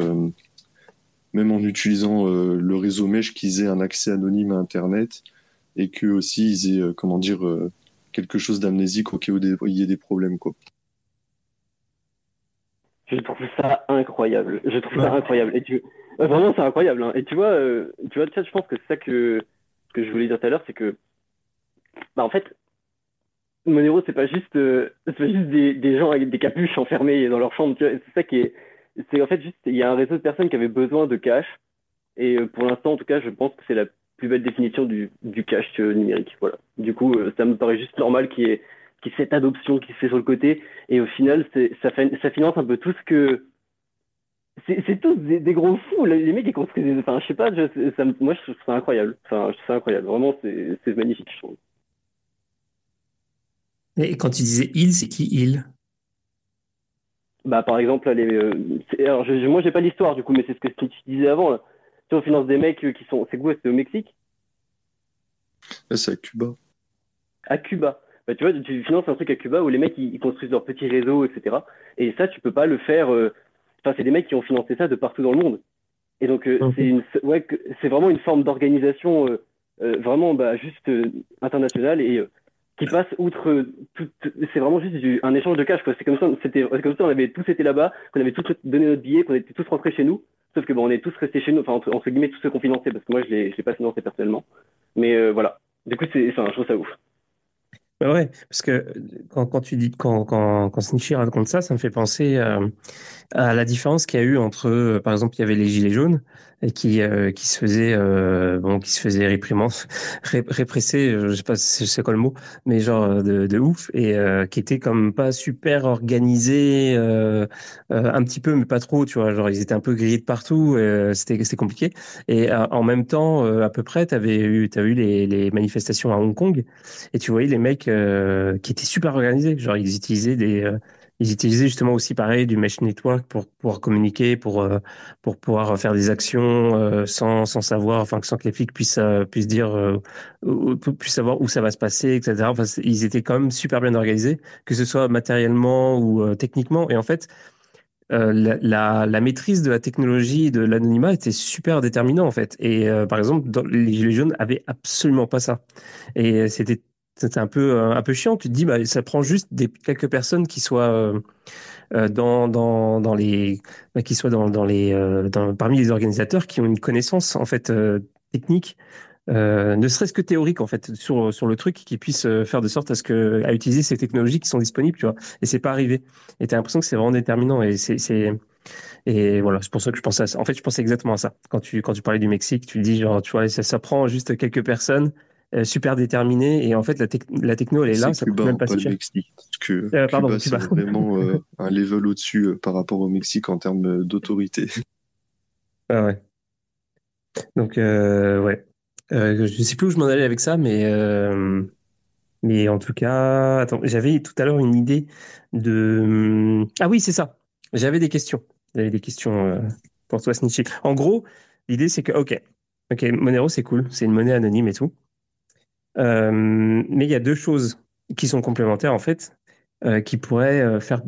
même en utilisant le réseau mesh, qu'ils aient un accès anonyme à Internet et que aussi ils aient, comment dire, quelque chose d'amnésique au cas où il y ait des problèmes, quoi. Je trouve ça incroyable. Je trouve ça incroyable. Et tu... Vraiment, c'est incroyable. Hein. Et tu vois, euh, tu vois, je pense que c'est ça que, que je voulais dire tout à l'heure, c'est que, bah, en fait, Monero, c'est pas juste, euh, pas juste des, des, gens avec des capuches enfermés dans leur chambre. C'est ça qui est, c'est en fait juste, il y a un réseau de personnes qui avaient besoin de cash. Et euh, pour l'instant, en tout cas, je pense que c'est la plus belle définition du, du cash euh, numérique. Voilà. Du coup, euh, ça me paraît juste normal qu'il y ait qui cette adoption qui se fait sur le côté. Et au final, ça, fait, ça finance un peu tout ce que. C'est tous des, des, gros fous. Les mecs, ils construisent des. Enfin, je sais pas, je, ça, moi, je trouve ça incroyable. Enfin, je trouve ça incroyable. Vraiment, c'est magnifique, je trouve. Et quand tu disais il, c'est qui il? Bah, par exemple, les, euh, alors, je, moi, j'ai pas l'histoire, du coup, mais c'est ce que tu disais avant. Là. Tu on finance des mecs qui sont. C'est quoi C'est au Mexique? C'est à Cuba. À Cuba bah, tu vois, tu finances un truc à Cuba où les mecs ils, construisent leur petit réseau, etc. Et ça, tu peux pas le faire. Euh... Enfin, c'est des mecs qui ont financé ça de partout dans le monde. Et donc, euh, c'est une, ouais, c'est vraiment une forme d'organisation euh, euh, vraiment bah, juste euh, internationale et euh, qui passe outre tout. C'est vraiment juste du, un échange de cash. Quoi. C'est comme ça, c'était comme ça, on avait tous été là-bas, qu'on avait tous donné notre billet, qu'on était tous rentrés chez nous. Sauf que bon, on est tous restés chez nous, enfin entre, entre guillemets tous ceux qu'on finançait, parce que moi je l'ai, je l'ai pas financé personnellement. Mais voilà. Du coup, c'est, enfin, je trouve ça ouf. Bah ouais, parce que quand, quand tu dis quand quand quand Snitchy raconte ça, ça me fait penser euh, à la différence qu'il y a eu entre, euh, par exemple, il y avait les gilets jaunes et qui euh, qui se faisaient euh, bon qui se faisaient réprimand, ré- euh, je sais pas c'est quoi le mot, mais genre euh, de, de ouf et euh, qui étaient comme pas super organisés, euh, euh, un petit peu mais pas trop, tu vois, genre ils étaient un peu grillés de partout, euh, c'était c'était compliqué. Et euh, en même temps euh, à peu près t'avais eu t'as eu les les manifestations à Hong Kong et tu voyais les mecs euh, qui étaient super organisés, genre ils utilisaient des euh, ils utilisaient justement aussi pareil du mesh network pour pouvoir communiquer, pour euh, pour pouvoir faire des actions sans sans savoir, enfin sans que les flics puissent puissent dire puissent savoir où ça va se passer, etc. Ils étaient quand même super bien organisés, que ce soit matériellement ou techniquement. Et en fait, la, maîtrise de la technologie de l'anonymat était super déterminant en fait. Et par exemple, les Gilets jaunes avaient absolument pas ça. Et c'était c'était un peu euh, un peu chiant. Tu te dis, bah ça prend juste des quelques personnes qui soient euh, euh, dans, dans, dans les, bah, qui soient dans, dans les, euh, parmi les organisateurs qui ont une connaissance en fait euh, technique, euh, ne serait-ce que théorique en fait sur sur le truc, qui puissent euh, faire de sorte à ce que à utiliser ces technologies qui sont disponibles, tu vois. Et c'est pas arrivé. Et t'as l'impression que c'est vraiment déterminant. Et c'est c'est et voilà, c'est pour ça que je pensais à ça. En fait, je pensais exactement à ça. Quand tu quand tu parlais du Mexique, tu dis genre, tu vois, ça, ça prend juste quelques personnes super déterminées et en fait la, tec- la techno elle est là, ça coûte Cuba, même pas pas si le cher. Mexique. Parce que Euh, pardon, Cuba, vraiment euh, un level au-dessus euh, par rapport au Mexique en termes euh, d'autorité. Ah ouais. Donc, euh, ouais. Euh, je sais plus où je m'en allais avec ça, mais, euh, mais en tout cas, attends, j'avais tout à l'heure une idée de. Ah oui, c'est ça. J'avais des questions. J'avais des questions euh, pour toi, Snitchy. En gros, l'idée, c'est que, ok, ok, Monero, c'est cool, c'est une monnaie anonyme et tout. Euh, mais il y a deux choses qui sont complémentaires, en fait, euh, qui pourraient euh, faire,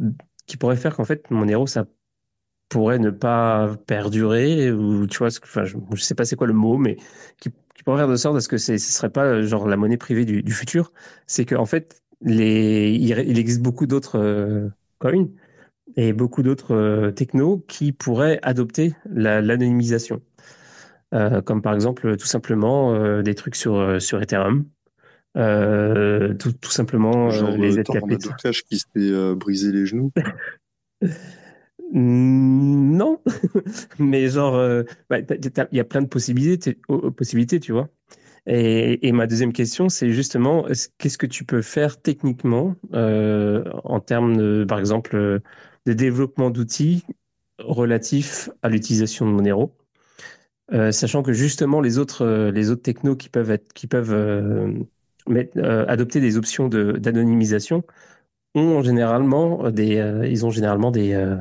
qui pourraient faire qu'en fait, Monero, ça pourrait ne pas perdurer ou tu vois enfin je, je sais pas c'est quoi le mot mais qui, pourrait faire de sorte à ce que ce serait pas genre la monnaie privée du, futur. C'est que en fait les il, existe beaucoup d'autres coins et beaucoup d'autres technos qui pourraient adopter la- l'anonymisation. Comme par exemple tout simplement des trucs sur sur Ethereum tout, tout simplement euh, Genre, les euh, ZKP Cash qui s'est euh, brisé les genoux. Non, mais genre, euh, bah, il y a plein de possibilités, possibilités, tu vois. Et, et ma deuxième question, c'est justement, est-ce- qu'est-ce que tu peux faire techniquement euh, en termes, de, par exemple, euh, de développement d'outils relatifs à l'utilisation de Monero, euh, sachant que justement les autres, euh, les autres technos qui peuvent être, qui peuvent euh, euh, adopter des options d'anonymisation ont généralement des, euh, ils ont généralement des euh,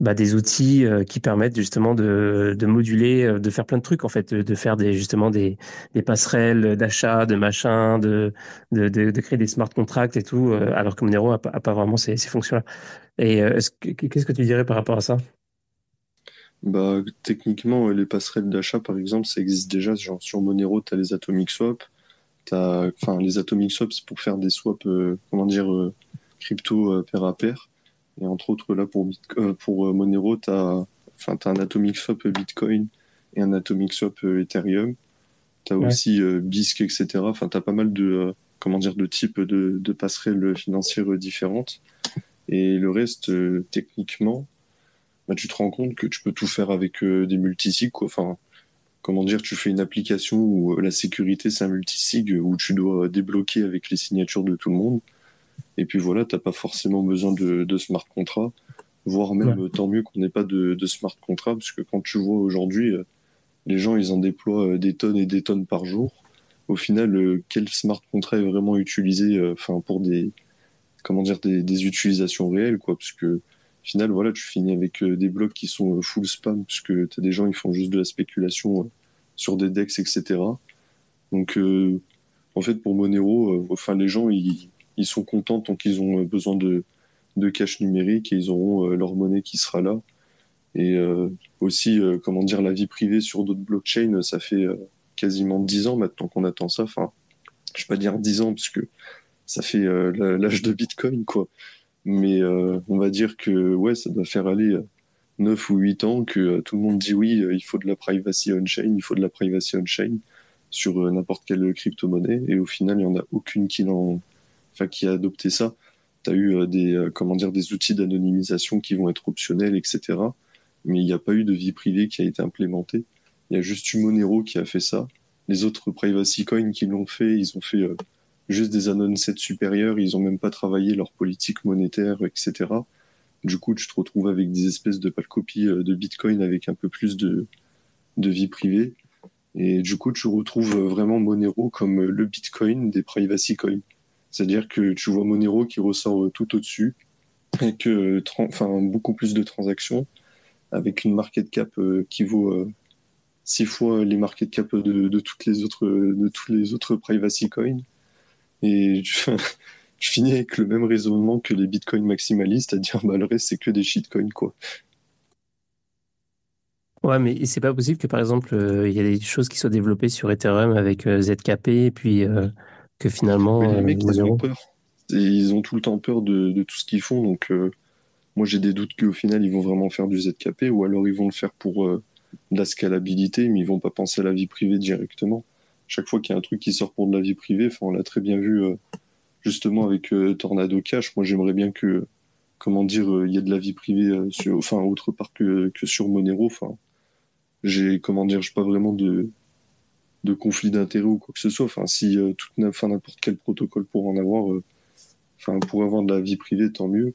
bah, des outils euh, qui permettent justement de, de moduler, euh, de faire plein de trucs en fait, de, faire des justement des, des passerelles d'achat, de machin, de, de, créer des smart contracts et tout, euh, alors que Monero a, pas- pas vraiment ces, ces fonctions-là. Et euh, est-ce que- qu'est-ce que tu dirais par rapport à ça? Bah, techniquement, euh, les passerelles d'achat, par exemple, ça existe déjà. Genre, sur Monero, tu as les Atomic Swap. Enfin, les Atomic Swap, c'est pour faire des swaps, euh, comment dire, euh, crypto euh, pair à pair. Et entre autres, là, pour, pour Monero, tu as, un Atomic Swap Bitcoin et un Atomic Swap Ethereum. Tu as Ouais. aussi euh, BISC, etc. Enfin, tu as pas mal de, euh, comment dire, de types de, de passerelles financières différentes. Et le reste, euh, techniquement, bah, tu te rends compte que tu peux tout faire avec des multisigs, quoi. Enfin, comment dire, tu fais une application où euh, la sécurité c'est un multisig où tu dois débloquer avec les signatures de tout le monde. Et puis voilà, t'as pas forcément besoin de, de smart contract, voire même tant mieux qu'on n'ait pas de, de smart contract, parce que quand tu vois aujourd'hui, euh, les gens ils en déploient euh, des tonnes et des tonnes par jour. Au final, quel smart contract est vraiment utilisé, enfin pour des, comment dire, des, des utilisations réelles, quoi, parce que final, voilà, tu finis avec euh, des blocs qui sont euh, full spam, parce que t'as des gens, ils font juste de la spéculation euh, sur des DEX, etc. Donc, en fait, pour Monero, enfin, les gens, ils, sont contents tant qu'ils ont besoin de, de cash numérique et ils auront leur monnaie qui sera là. Et aussi, comment dire, la vie privée sur d'autres blockchains, ça fait quasiment 10 ans maintenant qu'on attend ça. Enfin, je vais pas dire 10 ans, parce que ça fait l'âge de Bitcoin, quoi. Mais euh, on va dire que ouais, ça doit faire aller euh, 9 ou 8 ans que euh, tout le monde dit oui, euh, il faut de la privacy on-chain, il faut de la privacy on-chain sur euh, n'importe quelle crypto-monnaie. Et au final, il n'y en a aucune qui l'en enfin, qui a adopté ça. Tu as eu des, comment dire, des outils d'anonymisation qui vont être optionnels, etc. Mais il n'y a pas eu de vie privée qui a été implémentée. Il y a juste eu Monero qui a fait ça. Les autres privacy coins qui l'ont fait, ils ont fait juste des annonces supérieures, ils ont même pas travaillé leur politique monétaire, etc. Du coup, tu te retrouves avec des espèces de copies de Bitcoin avec un peu plus de, de vie privée. Et du coup, tu retrouves vraiment Monero comme le Bitcoin des privacy coins. C'est-à-dire que tu vois Monero qui ressort tout au-dessus, avec enfin, beaucoup plus de transactions, avec une market cap euh, qui vaut euh, six fois les market cap de, toutes les autres, de tous les autres privacy coins. Et tu, finis avec le même raisonnement que les bitcoins maximalistes, à dire bah, le reste c'est que des shitcoins quoi. Ouais, mais c'est pas possible que par exemple, euh, il y a des choses qui soient développées sur Ethereum avec euh, ZKP et puis euh, que finalement. les mecs, ils ont peur. ils ont tout le temps peur de, tout ce qu'ils font. Donc, moi, j'ai des doutes qu'au final, ils vont vraiment faire du ZKP ou alors ils vont le faire pour de la scalabilité, mais ils vont pas penser à la vie privée directement. Chaque fois qu'il y a un truc qui sort pour de la vie privée, on l'a très bien vu justement avec Tornado Cash. Moi, j'aimerais bien que comment dire, il y ait de la vie privée, sur, enfin, autre part que, que sur Monero. Enfin, j'ai comment dire, j'ai pas vraiment de de conflit d'intérêt ou quoi que ce soit. Enfin, si euh, enfin n'importe quel protocole pour en avoir, euh, enfin pour avoir de la vie privée, tant mieux.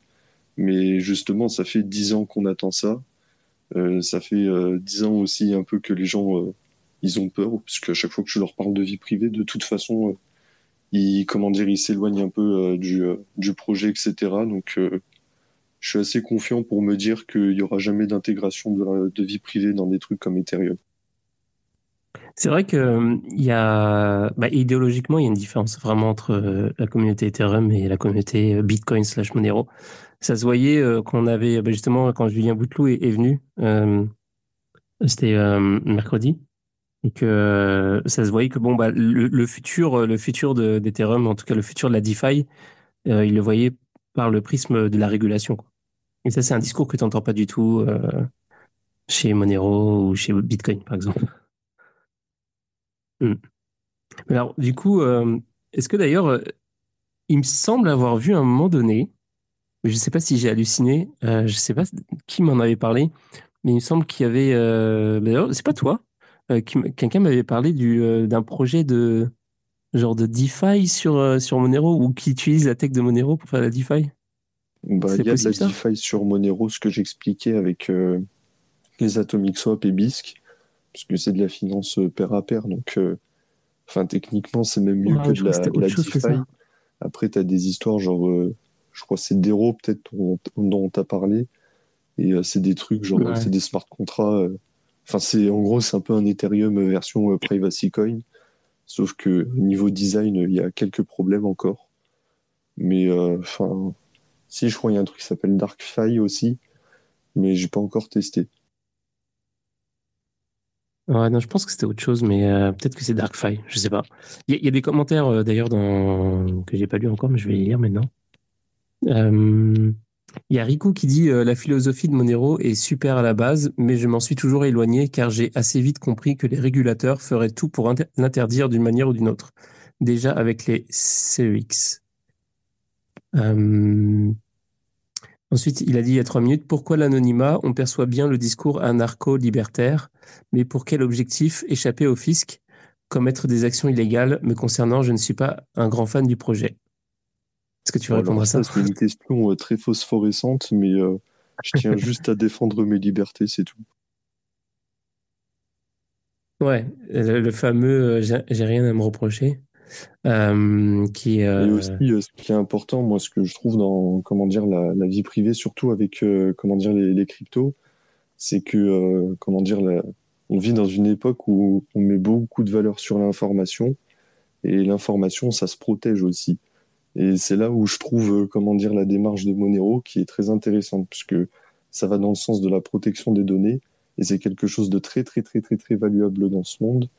Mais justement, ça fait dix ans qu'on attend ça. Euh, ça fait dix ans aussi un peu que les gens ils ont peur parce qu'à chaque fois que je leur parle de vie privée, de toute façon, ils comment dire, ils s'éloignent un peu du du projet, etc. Donc je suis assez confiant pour me dire qu'il n'y aura jamais d'intégration de, vie privée dans des trucs comme Ethereum. C'est vrai que il y a, bah, idéologiquement, il y a une différence vraiment entre euh, la communauté Ethereum et la communauté euh, Bitcoin slash Monero. Ça se voyait euh, qu'on avait, bah, justement, quand Julien Bouteloup est, venu, c'était mercredi, et que ça se voyait que bon, bah, le, futur, le futur d'Ethereum, en tout cas le futur de la DeFi, il le voyait par le prisme de la régulation. Et ça, c'est un discours que tu n'entends pas du tout euh, chez Monero ou chez Bitcoin, par exemple. Hmm. Alors, du coup, euh, est-ce que d'ailleurs, euh, il me semble avoir vu à un moment donné, je ne sais pas si j'ai halluciné, je ne sais pas qui m'en avait parlé, mais il me semble qu'il y avait, d'ailleurs, c'est pas toi, quelqu'un m'avait parlé d'un projet de genre de DeFi sur, sur Monero ou qui utilise la tech de Monero pour faire la DeFi? Bah, il y a de la DeFi sur Monero, ce que j'expliquais avec euh, les Atomic Swap et BISC, parce que c'est de la finance euh, pair à pair. Donc, euh, enfin, techniquement, c'est même mieux que de la, la DeFi. Après, tu as des histoires genre, je crois que c'est Dero peut-être dont, on t'a parlé. Et c'est des trucs genre, c'est des smart contrats. Enfin, c'est en gros, c'est un peu un Ethereum version privacy coin. Sauf que niveau design, il y a quelques problèmes encore. Mais enfin, si, je crois qu'il y a un truc qui s'appelle DarkFi aussi, mais j'ai pas encore testé. Ouais, non, je pense que c'était autre chose, mais euh, peut-être que c'est DarkFi, je sais pas. Il y, a des commentaires euh, d'ailleurs dans... que j'ai pas lu encore, mais je vais les lire maintenant. Euh, il y a qui dit La philosophie de Monero est super à la base, mais je m'en suis toujours éloigné car j'ai assez vite compris que les régulateurs feraient tout pour l'interdire d'une manière ou d'une autre. Déjà avec les CEX. Euh, ensuite, il a dit il y a trois minutes, pourquoi l'anonymat On perçoit bien le discours anarcho-libertaire, mais pour quel objectif Échapper au fisc Commettre des actions illégales Me concernant, je ne suis pas un grand fan du projet. Est-ce que tu veux répondre à ça, C'est une question euh, très phosphorescente, mais euh, je tiens juste à défendre mes libertés, c'est tout. Ouais, le, fameux j'ai rien à me reprocher. Euh, qui, euh, Et aussi, euh, ce qui est important, moi, ce que je trouve dans comment dire la, la vie privée, surtout avec comment dire les, les cryptos, c'est que comment dire la, on vit dans une époque où on met beaucoup de valeur sur l'information et l'information, ça se protège aussi. Et c'est là où je trouve comment dire la démarche de Monero qui est très intéressante puisque ça va dans le sens de la protection des données et c'est quelque chose de très très très très très valuable dans ce monde.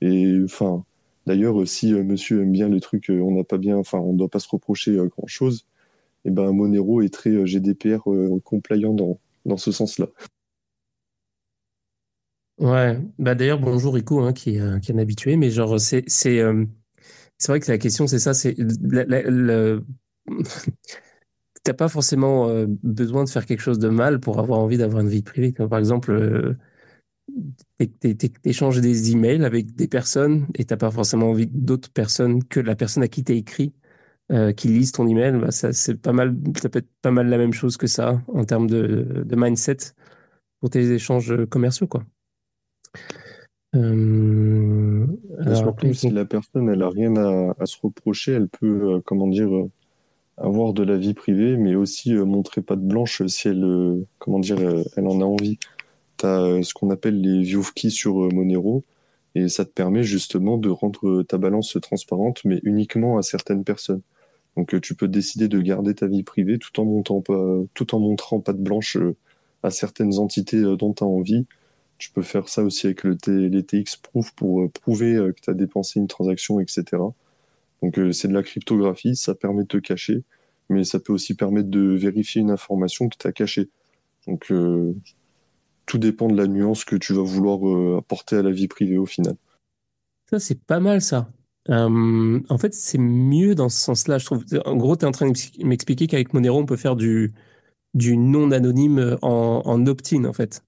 Et enfin, D'ailleurs, si euh, monsieur aime bien les trucs, euh, on n'a pas bien, enfin, on ne doit pas se reprocher euh, grand chose. Et eh ben, Monero est très GDPR compliant dans, dans ce sens-là. Ouais, bah d'ailleurs bonjour Rico hein, qui, qui est un habitué, mais genre c'est c'est vrai que la question, c'est ça, c'est t'as pas forcément euh, besoin de faire quelque chose de mal pour avoir envie d'avoir une vie privée. Par exemple, euh, t'échanges des emails avec des personnes et t'as pas forcément envie d'autres personnes que la personne à qui t'as écrit euh, qui lisent ton email. Bah ça, c'est pas mal, ça peut être pas mal la même chose que ça en termes de, de mindset pour tes échanges commerciaux, quoi. Euh, surtout si la personne elle a rien à, à se reprocher, elle peut euh, comment dire euh, avoir de la vie privée, mais aussi euh, montrer pas de blanche si elle, comment dire, elle en a envie. Tu as ce qu'on appelle les view keys sur Monero, et ça te permet justement de rendre ta balance transparente, mais uniquement à certaines personnes. Donc tu peux décider de garder ta vie privée tout en, montant tout en montrant pas de blanche à certaines entités dont tu as envie. Tu peux faire ça aussi avec le T, les TX Proof pour prouver que tu as dépensé une transaction, etc. Donc euh, c'est de la cryptographie, ça permet de te cacher, mais ça peut aussi permettre de vérifier une information que tu as cachée. Donc euh, tout dépend de la nuance que tu vas vouloir euh, apporter à la vie privée au final. Ça, c'est pas mal ça. en fait, c'est mieux dans ce sens-là, je trouve. En gros, tu es en train de m'expliquer qu'avec Monero, on peut faire du, du non anonyme en, en opt-in, en fait.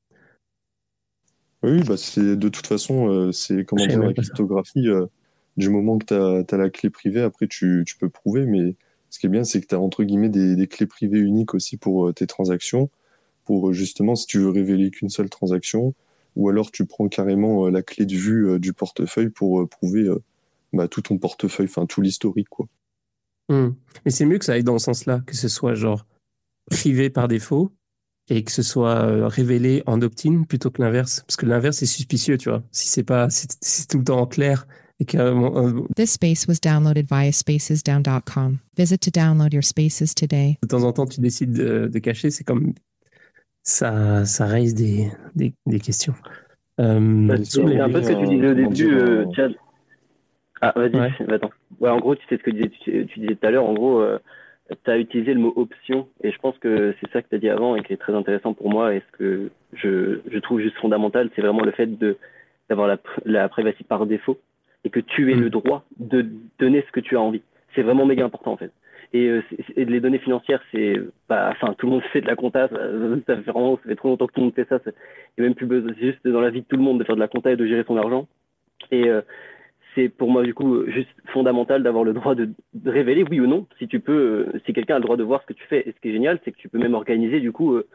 Oui, bah c'est de toute façon, c'est comment dire la cryptographie du moment que tu as, la clé privée, après tu, tu, peux prouver. Mais ce qui est bien, c'est que tu as entre guillemets des, des, clés privées uniques aussi pour euh, tes transactions. Pour euh, justement, si tu veux révéler qu'une seule transaction, ou alors tu prends carrément euh, la clé de vue du portefeuille pour prouver bah, tout ton portefeuille, enfin tout l'historique. quoi. Mmh. Mais c'est mieux que ça aille dans ce sens-là, que ce soit genre privé par défaut et que ce soit révélé en opt-in plutôt que l'inverse. Parce que l'inverse est suspicieux, tu vois. Si c'est pas, si c'est tout le temps en clair This space was downloaded via spacesdown.com. Visit to download your spaces today. De temps en temps, tu décides de, de cacher, c'est comme ça, ça raise des, des, des questions. Euh, c'est un peu ce que tu disais au début, euh, Chad. Ah, vas-y, ouais. attends. Ouais, en gros, tu sais ce que tu disais, tu, disais tout à l'heure. En gros, euh, tu as utilisé le mot option, et je pense que c'est ça que tu as dit avant et qui est très intéressant pour moi. Et ce que je, je trouve juste fondamental, c'est vraiment le fait d'avoir la, la privacy par défaut et que tu aies mm. le droit de donner ce que tu as envie. C'est vraiment méga important en fait. Et, euh, et les données financières, c'est, bah, enfin, tout le monde fait de la compta. Ça, ça, fait vraiment, ça fait trop longtemps que tout le monde fait ça. Il n'y a même plus besoin, juste dans la vie de tout le monde de faire de la compta et de gérer son argent. Et euh, c'est pour moi du coup juste fondamental d'avoir le droit de, révéler oui ou non si tu peux, euh, si quelqu'un a le droit de voir ce que tu fais. Et ce qui est génial, c'est que tu peux même organiser du coup euh,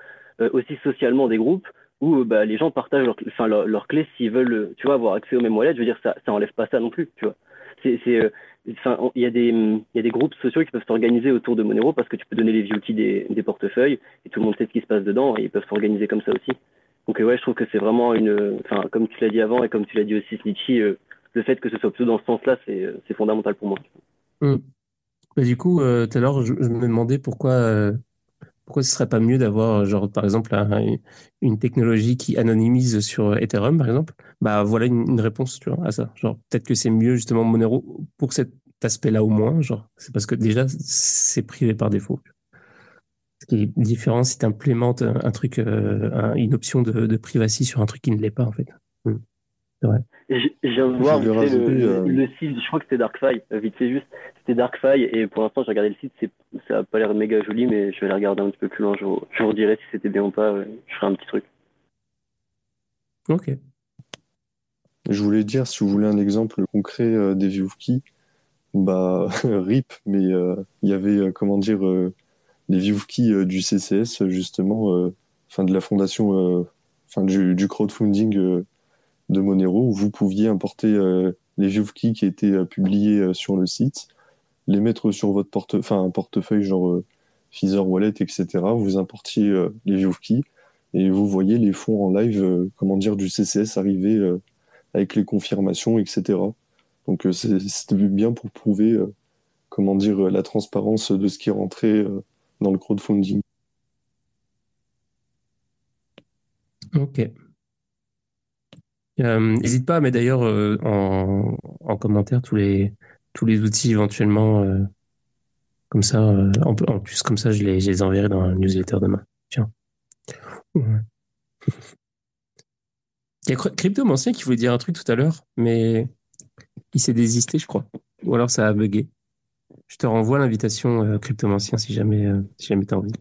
euh aussi socialement des groupes où bah, les gens partagent leurs enfin, leur, leur clés s'ils veulent, tu vois, avoir accès au même wallet. Je veux dire, ça, ça enlève pas ça non plus, tu vois. C'est, enfin, il y a des, il y a des groupes sociaux qui peuvent s'organiser autour de Monero parce que tu peux donner les views des, portefeuilles et tout le monde sait ce qui se passe dedans et ils peuvent s'organiser comme ça aussi. Donc ouais, je trouve que c'est vraiment une, enfin, comme tu l'as dit avant et comme tu l'as dit aussi, Snitchy, le fait que ce soit plutôt dans ce sens-là, c'est, c'est fondamental pour moi. Mais du coup, euh, tout à l'heure, je, me demandais pourquoi pourquoi ce serait pas mieux d'avoir, genre, par exemple, un, une technologie qui anonymise sur Ethereum, par exemple Bah, voilà une, réponse, à ça. Peut-être que c'est mieux, justement, Monero pour cet aspect-là au moins. C'est parce que déjà, c'est privé par défaut. Ce qui est différent si tu implémentes truc, euh, un, une option de, de privacy sur un truc qui ne l'est pas, en fait. Vrai. Je viens de voir le, euh... le, site, je crois que c'était DarkFi, euh, vite fait juste. C'était DarkFi et pour l'instant j'ai regardé le site, ça a pas l'air méga joli, mais je vais le regarder un petit peu plus loin. Je, je vous dirai si c'était bien ou pas. Je ferai un petit truc. Ok. Je voulais dire, si vous voulez un exemple concret euh, des ViewKey, bah RIP, mais euh, il y avait, euh, comment dire, les ViewKey du CCS, justement, enfin de la fondation, enfin du, du crowdfunding de Monero vous pouviez importer euh, les ViewKey qui étaient euh, publiés euh, sur le site, les mettre sur votre porte enfin, un portefeuille genre Feather Wallet, etc. Vous importiez les ViewKey et vous voyez les fonds en live, comment dire, du CCS arriver avec les confirmations, etc. Donc c'était bien pour prouver, comment dire, la transparence de ce qui est rentré dans le crowdfunding. Ok. N'hésite euh, pas, mais d'ailleurs euh, en, en, commentaire tous les tous les outils éventuellement euh, comme ça. En, plus comme ça, je les, je les enverrai dans la newsletter demain. Tiens. Ouais. Il y a Crypto Ancien qui voulait dire un truc tout à l'heure, mais il s'est désisté, je crois. ou alors ça a bugué. Je te renvoie l'invitation euh, cryptomancien si jamais, si jamais tu as envie.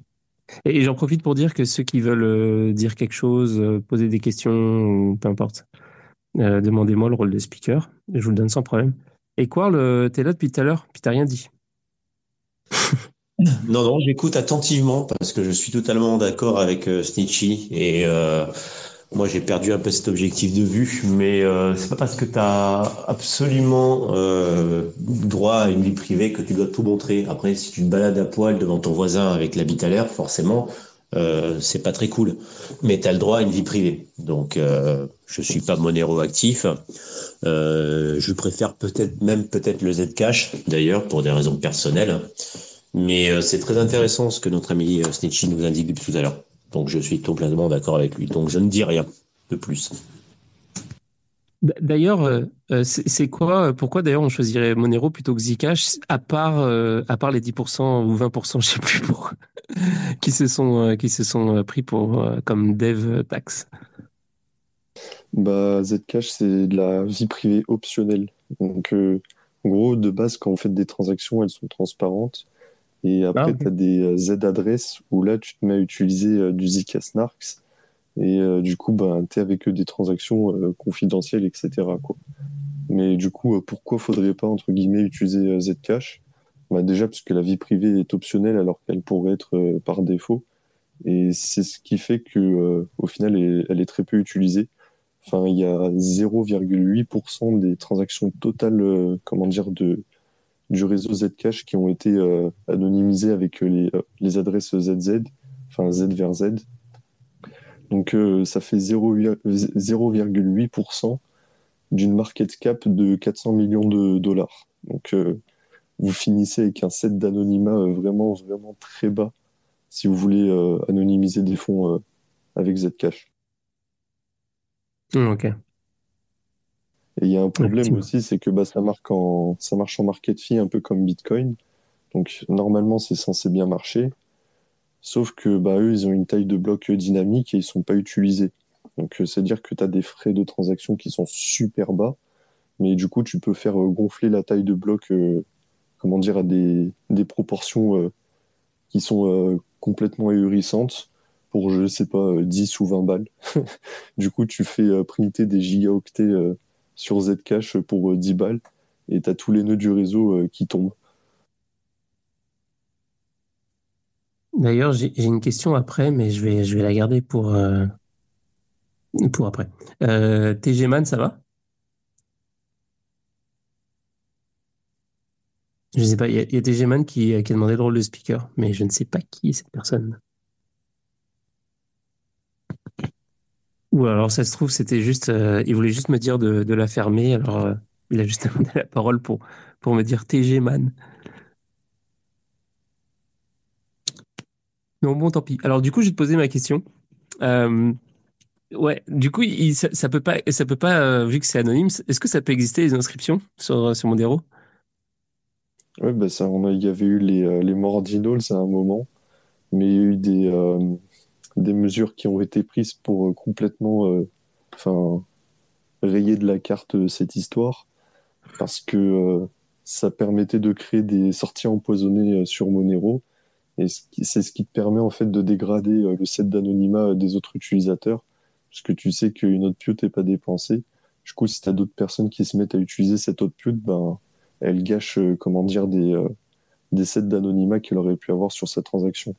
Et, j'en profite pour dire que ceux qui veulent euh, dire quelque chose, euh, poser des questions, peu importe, euh, demandez-moi le rôle de speaker. Je vous le donne sans problème. Et Quarl, t'es là depuis tout à l'heure, puis t'as rien dit. Non, non, j'écoute attentivement parce que je suis totalement d'accord avec Snitchy et moi j'ai perdu un peu cet objectif de vue, mais euh, c'est pas parce que tu as absolument euh, droit à une vie privée que tu dois tout montrer. Après, si tu te balades à poil devant ton voisin avec la bite à l'air, forcément, euh, c'est pas très cool. Mais tu as le droit à une vie privée. Donc, euh, je suis pas Monero actif. Euh, je préfère peut-être même peut-être le Zcash, d'ailleurs, pour des raisons personnelles. Mais euh, c'est très intéressant ce que notre ami euh, Snitchy nous indique depuis tout à l'heure. Donc je suis complètement d'accord avec lui. Donc je ne dis rien de plus. D'ailleurs, euh, euh, c'est quoi, pourquoi d'ailleurs on choisirait Monero plutôt que Zcash, à part, euh, à part les 10% ou 20%, je sais plus pour, qui se sont, euh, qui se sont euh, pris pour, euh, comme dev tax. Bah, Zcash, c'est de la vie privée optionnelle. Donc, euh, en gros, de base, quand on fait des transactions, elles sont transparentes. Et après, Ah, tu as des euh, Z-adresses où là, tu te mets à utiliser euh, du Zk Snarks. Et euh, du coup, bah, tu es avec eux des transactions euh, confidentielles, etc. Quoi. Mais du coup, euh, pourquoi faudrait pas, entre guillemets, utiliser Zcash? Bah, déjà, parce que la vie privée est optionnelle alors qu'elle pourrait être par défaut. Et c'est ce qui fait que, au final, elle, elle est très peu utilisée. Enfin, il y a 0,8% des transactions totales, comment dire, de, du réseau Zcash qui ont été euh, anonymisées avec euh, les, euh, les adresses ZZ, enfin Z vers Z. Donc, ça fait 0,8 0,8% d'une market cap de 400 millions de dollars. Donc, vous finissez avec un set d'anonymat vraiment, vraiment très bas si vous voulez anonymiser des fonds avec Zcash. Hum, ok. Et il y a un problème aussi, c'est que bah, ça, marque en, ça marche en market fee un peu comme Bitcoin. Donc normalement, c'est censé bien marcher. Sauf que bah, eux, ils ont une taille de bloc dynamique et ils sont pas utilisés. Donc euh, c'est-à-dire que tu as des frais de transaction qui sont super bas. Mais du coup, tu peux faire euh, gonfler la taille de bloc, euh, comment dire, à des, des proportions euh, qui sont euh, complètement ahurissantes pour, je sais pas, euh, 10 ou 20 balles. Du coup, tu fais euh, printer des gigaoctets euh, sur Zcash pour euh, 10 balles et tu as tous les nœuds du réseau euh, qui tombent. D'ailleurs, j'ai une question après, mais je vais, je vais la garder pour, euh, pour après. Euh, TG Man, ça va? Je sais pas, il y a, a TG Man qui, qui a demandé le rôle de speaker, mais je ne sais pas qui est cette personne. Ou alors, ça se trouve, c'était juste, euh, il voulait juste me dire de, la fermer, alors euh, il a juste demandé la parole pour, pour me dire TG Man. Non, bon, tant pis. Alors, du coup, je vais te poser ma question. Euh, ouais, du coup, ça, peut pas, ça peut pas, vu que c'est anonyme, est-ce que ça peut exister les inscriptions sur, sur Mondero? Ouais, bah ça, il y avait eu les, les Mordinals à un moment, mais il y a eu des, des mesures qui ont été prises pour euh, complètement euh, enfin, rayer de la carte euh, cette histoire, parce que ça permettait de créer des sorties empoisonnées sur Monero, et c'est ce qui te permet en fait de dégrader le set d'anonymat des autres utilisateurs, puisque tu sais qu'une autre pute n'est pas dépensée. Du coup, si tu as d'autres personnes qui se mettent à utiliser cette autre pute, ben, elle gâche, comment dire, des, des sets d'anonymat qu'elle aurait pu avoir sur sa transaction.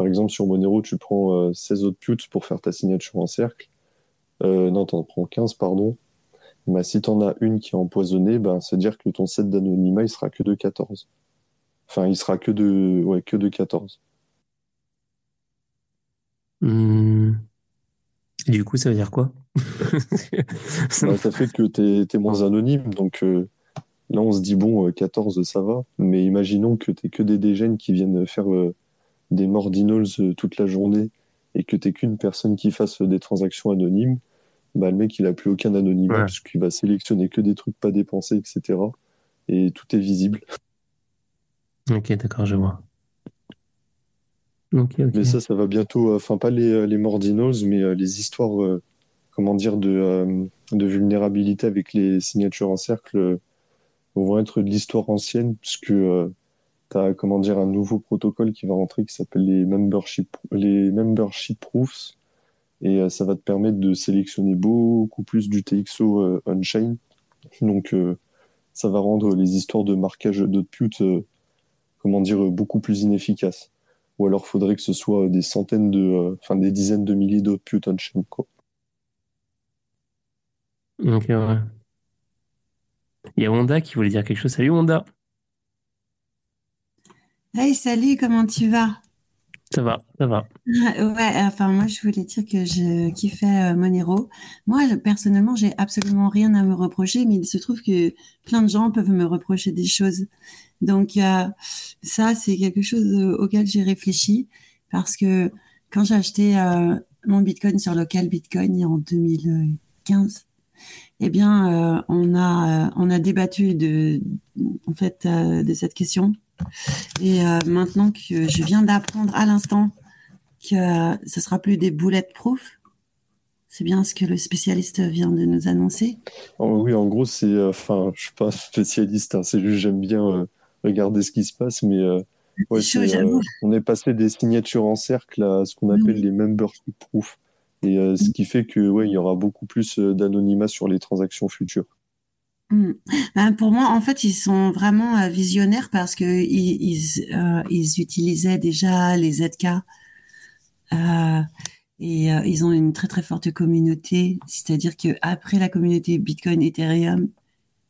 Par exemple, sur Monero, tu prends euh, 16 autres putes pour faire ta signature en cercle. Euh, non, t'en prends 15, pardon. Mais si t'en as une qui est empoisonnée, ben, c'est-à-dire que ton set d'anonymat, il sera que de 14. Enfin, il sera que de, ouais, que de 14. Hmm. Du coup, ça veut dire quoi? Bah, ça fait que t'es, t'es moins anonyme. Donc euh, là, on se dit, bon, euh, 14, ça va. Mais imaginons que t'es que des dégènes qui viennent faire euh, des mordinals euh, toute la journée et que t'es qu'une personne qui fasse des transactions anonymes. Bah, le mec, il a plus aucun anonymat Ouais. parce qu'il va sélectionner que des trucs pas dépensés, etc. Et tout est visible. Ok, d'accord, je vois. Mais ça, ça va bientôt. euh, Enfin, pas les, euh, les Mordinals, mais les histoires, euh, comment dire, de, euh, de vulnérabilité avec les signatures en cercle euh, vont être de l'histoire ancienne, puisque tu as comment dire, un nouveau protocole qui va rentrer qui s'appelle les membership, les membership proofs. Et ça va te permettre de sélectionner beaucoup plus du TXO on-chain. Donc, ça va rendre les histoires de marquage d'output, comment dire, beaucoup plus inefficaces. Ou alors, faudrait que ce soit des centaines de, enfin, des dizaines de milliers d'outputs on-chain, quoi. Ok, ouais. Il y a Honda qui voulait dire quelque chose. Salut Honda. Hey, salut, comment tu vas? Ça va, ça va. Ouais, enfin, moi, je voulais dire que je kiffais euh, Monero. Moi, personnellement, j'ai absolument rien à me reprocher, mais il se trouve que plein de gens peuvent me reprocher des choses. Donc, euh, ça, c'est quelque chose euh, auquel j'ai réfléchi parce que quand j'ai acheté mon Bitcoin sur local Bitcoin en 2015, eh bien, euh, on a on a débattu de en fait euh, de cette question. Et maintenant que je viens d'apprendre à l'instant que ce sera plus des boulettes proof, c'est bien ce que le spécialiste vient de nous annoncer. Oh, oui, en gros, c'est enfin, je suis pas spécialiste, hein, c'est juste j'aime bien regarder ce qui se passe, mais on est passé des signatures en cercle à ce qu'on appelle les membership proof. Et euh, ce qui fait que ouais, il y aura beaucoup plus euh, d'anonymat sur les transactions futures. Hmm. Ben, pour moi, en fait, ils sont vraiment euh, visionnaires parce que ils, ils, utilisaient déjà les ZK euh, et ils ont une très très forte communauté. C'est-à-dire que après la communauté Bitcoin, Ethereum,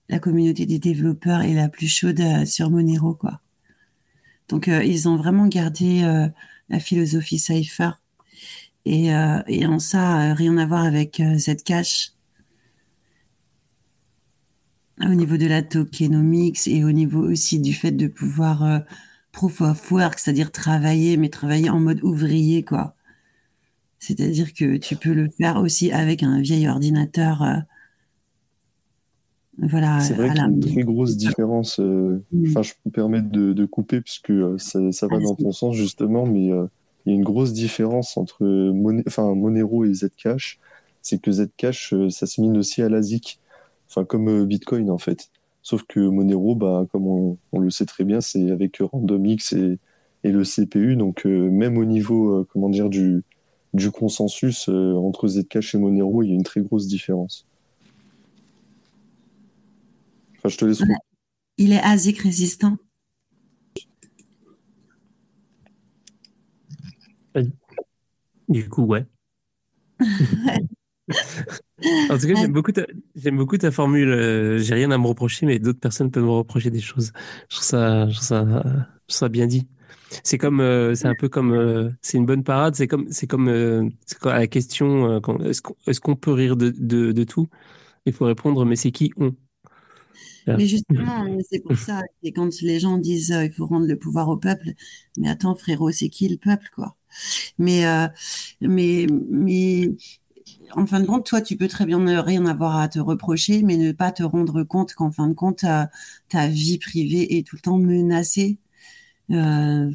la communauté des développeurs est la plus chaude sur Monero, quoi. Donc, ils ont vraiment gardé la philosophie Cypher et, euh, et en ça, euh, rien à voir avec euh, Zcash. Au niveau de la tokenomics et au niveau aussi du fait de pouvoir euh, proof of work, c'est-à-dire travailler, mais travailler en mode ouvrier, quoi. C'est-à-dire que tu peux le faire aussi avec un vieil ordinateur. Euh, voilà. C'est vrai qu'il y a une très grosse différence. Mm. Enfin, je me permets de, de couper puisque ça, ça va dans ton sens justement, mais il y a une grosse différence entre enfin, Monero et Zcash, c'est que Zcash, euh, ça se mine aussi à la ZIC, enfin comme euh, Bitcoin en fait. Sauf que Monero, bah, comme on, le sait très bien, c'est avec RandomX et, et le CPU, donc euh, même au niveau, comment dire, du, du consensus entre Zcash et Monero, il y a une très grosse différence. Enfin, je te laisse. Il est ASIC résistant. Du coup, ouais. en tout cas, j'aime beaucoup, ta, j'aime beaucoup ta formule. Euh, j'ai rien à me reprocher, mais d'autres personnes peuvent me reprocher des choses. Je trouve ça, je trouve ça, je trouve ça bien dit. C'est comme, euh, c'est un peu comme, euh, c'est une bonne parade. C'est comme, c'est comme, c'est à la question, est-ce qu'on, est-ce qu'on peut rire de, de, de tout? Il faut répondre, mais c'est qui on? Mais justement, c'est pour ça. Et quand les gens disent il faut rendre le pouvoir au peuple, mais attends, frérot, c'est qui le peuple, quoi? Mais, euh, mais, mais en fin de compte, toi, tu peux très bien ne rien avoir à te reprocher, mais ne pas te rendre compte qu'en fin de compte, ta, vie privée est tout le temps menacée. Euh,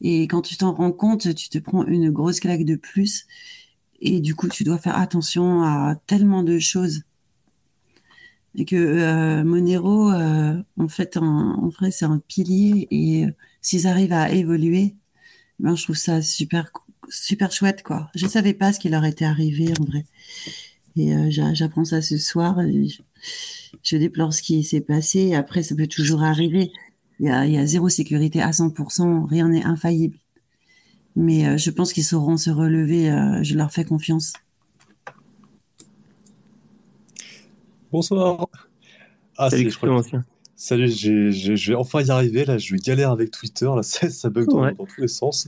et quand tu t'en rends compte, tu te prends une grosse claque de plus. Et du coup, tu dois faire attention à tellement de choses. Et que euh, Monero, en fait, en, vrai, c'est un pilier. Et s'ils arrivent à évoluer, ben, je trouve ça super, super chouette, quoi. Je savais pas ce qui leur était arrivé, en vrai. Et euh, j'apprends ça ce soir. je, déplore ce qui s'est passé. Après, ça peut toujours arriver. Il y a, il y a zéro sécurité à 100%. Rien n'est infaillible. Mais euh, je pense qu'ils sauront se relever. Euh, je leur fais confiance. Bonsoir. Ah, Salut, Salut, je vais enfin y arriver. Là, je galère avec Twitter. Là, ça, ça bug dans, tous les sens.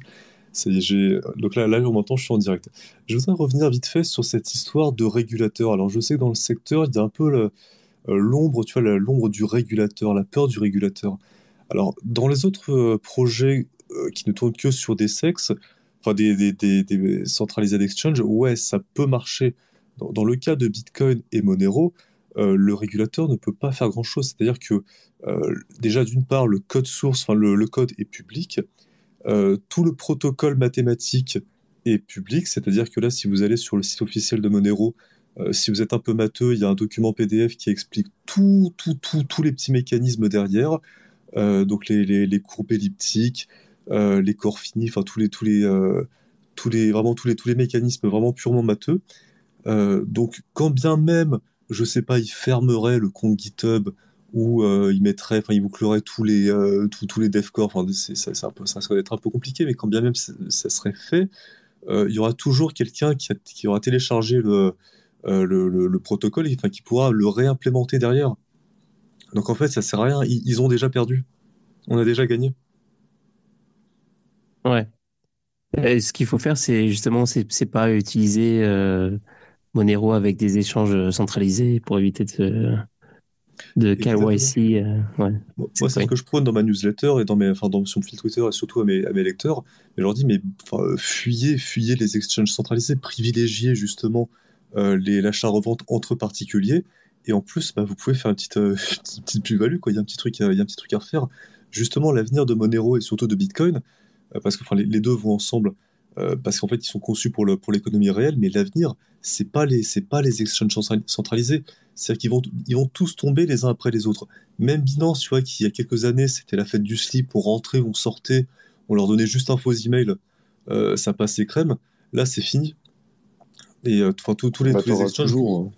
Donc là, là, m'entend, je suis en direct. Je voudrais revenir vite fait sur cette histoire de régulateur. Alors, je sais que dans le secteur, il y a un peu euh, l'ombre, tu vois, l'ombre du régulateur, la peur du régulateur. Alors, dans les autres euh, projets euh, qui ne tournent que sur des sexes, enfin des, des, des, centralisés d'exchange, ouais, ça peut marcher. dans, le cas de Bitcoin et Monero, le régulateur ne peut pas faire grand-chose. C'est-à-dire que déjà, d'une part, le code source, enfin le, code est public, tout le protocole mathématique est public, c'est-à-dire que là, si vous allez sur le site officiel de Monero, si vous êtes un peu matheux, il y a un document PDF qui explique tout, tout, tout, tous les petits mécanismes derrière. donc les, les, courbes elliptiques, les corps finis, enfin tous les, tous les, tous les, vraiment tous les, tous les mécanismes vraiment purement matheux. donc quand bien même, je sais pas, il fermerait le compte GitHub où euh, il enfin, il bouclerait tous les, euh, tous, les dev Enfin, ça, peu, ça va être un peu compliqué, mais quand bien même ça, serait fait, euh, il y aura toujours quelqu'un qui, qui, aura téléchargé le, le, protocole, enfin, qui pourra le réimplémenter derrière. Donc en fait, ça sert à rien. Ils, ont déjà perdu. On a déjà gagné. Ouais. ce qu'il faut faire, c'est justement, c'est pas utiliser Monero avec des échanges centralisés pour éviter de de KYC. Euh, ouais. Moi, c'est ce que je prône dans ma newsletter et dans mes, enfin, dans, sur mon fil Twitter et surtout à mes, à mes lecteurs. Et je leur dis, mais fuyez, fuyez les exchanges centralisés, privilégiez justement euh, l'achat-revente entre particuliers. Et en plus, bah, vous pouvez faire une petite, euh, petite plus-value. Il y a un petit truc, il y a un petit truc à refaire. Justement, l'avenir de Monero et surtout de Bitcoin, euh, parce que les, les, deux vont ensemble. Parce qu'en fait, ils sont conçus pour l'économie pour réelle, mais l'avenir, c'est pas les, c'est pas les exchanges centralisés, c'est-à-dire qu'ils vont, ils vont tous tomber les uns après les autres. Même Binance, tu vois, qui il y a quelques années, c'était la fête du slip, on rentrait, on sortait, on leur donnait juste un faux email, euh, ça passait crème. Là, c'est fini. Et euh, enfin, tous les, bah, tous les exchanges. Toujours,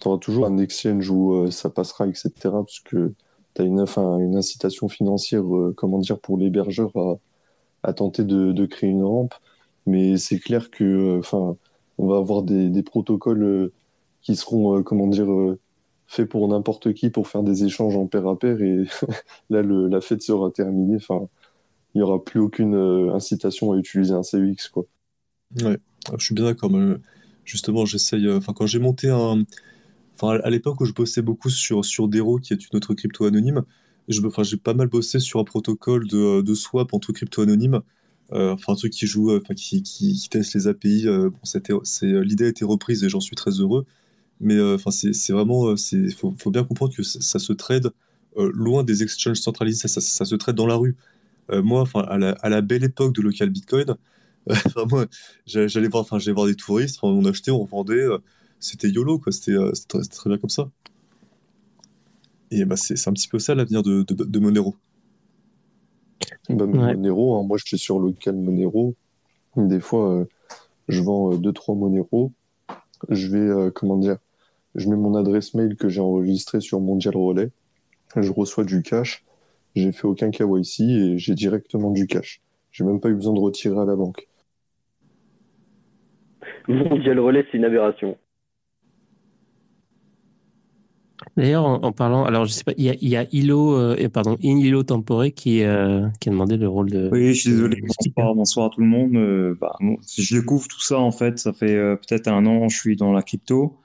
tu auras toujours un exchange où euh, ça passera, etc. Parce que tu as une, une incitation financière, comment dire, pour l'hébergeur à, tenter de, créer une rampe. Mais c'est clair que, enfin, on va avoir des, protocoles qui seront, euh, comment dire, euh, faits pour n'importe qui pour faire des échanges en pair à pair. Et là, le, la fête sera terminée. Enfin, il n'y aura plus aucune euh, incitation à utiliser un CEX. Quoi. Ouais, je suis bien d'accord. Justement, j'essaye. Enfin, quand j'ai monté un. Enfin, à l'époque où je bossais beaucoup sur, sur Dero, qui est une autre crypto anonyme, je, enfin, j'ai pas mal bossé sur un protocole de, de swap entre crypto anonymes. enfin, un truc qui joue, enfin, qui, teste les API. bon, l'idée a été reprise et j'en suis très heureux. Mais euh, enfin, c'est vraiment, il euh, faut, bien comprendre que ça se trade euh, loin des exchanges centralisés, ça, se trade dans la rue. moi, enfin, à la, belle époque de local Bitcoin, moi, j'allais voir, enfin, voir des touristes, on achetait, on revendait, c'était YOLO, quoi. C'était très, bien comme ça. Et bah, c'est un petit peu ça l'avenir de, de, de, Monero. Bah, Monero, hein, moi je suis sur local Monero. Des fois, je vends 2-3 Monero. Je vais, comment dire, je mets mon adresse mail que j'ai enregistrée sur Mondial Relais, je reçois du cash, j'ai fait aucun KYC et j'ai directement du cash. J'ai même pas eu besoin de retirer à la banque. Mondial Relais, c'est une aberration. D'ailleurs, en, parlant, alors je sais pas, il y a, il y a Ilo, euh, pardon, Inilo Tempore qui, euh, qui a demandé le rôle de. Oui, je suis désolé. Bonsoir, bonsoir à tout le monde. Euh, bah, je découvre tout ça en fait. Ça fait peut-être un an, je suis dans la crypto.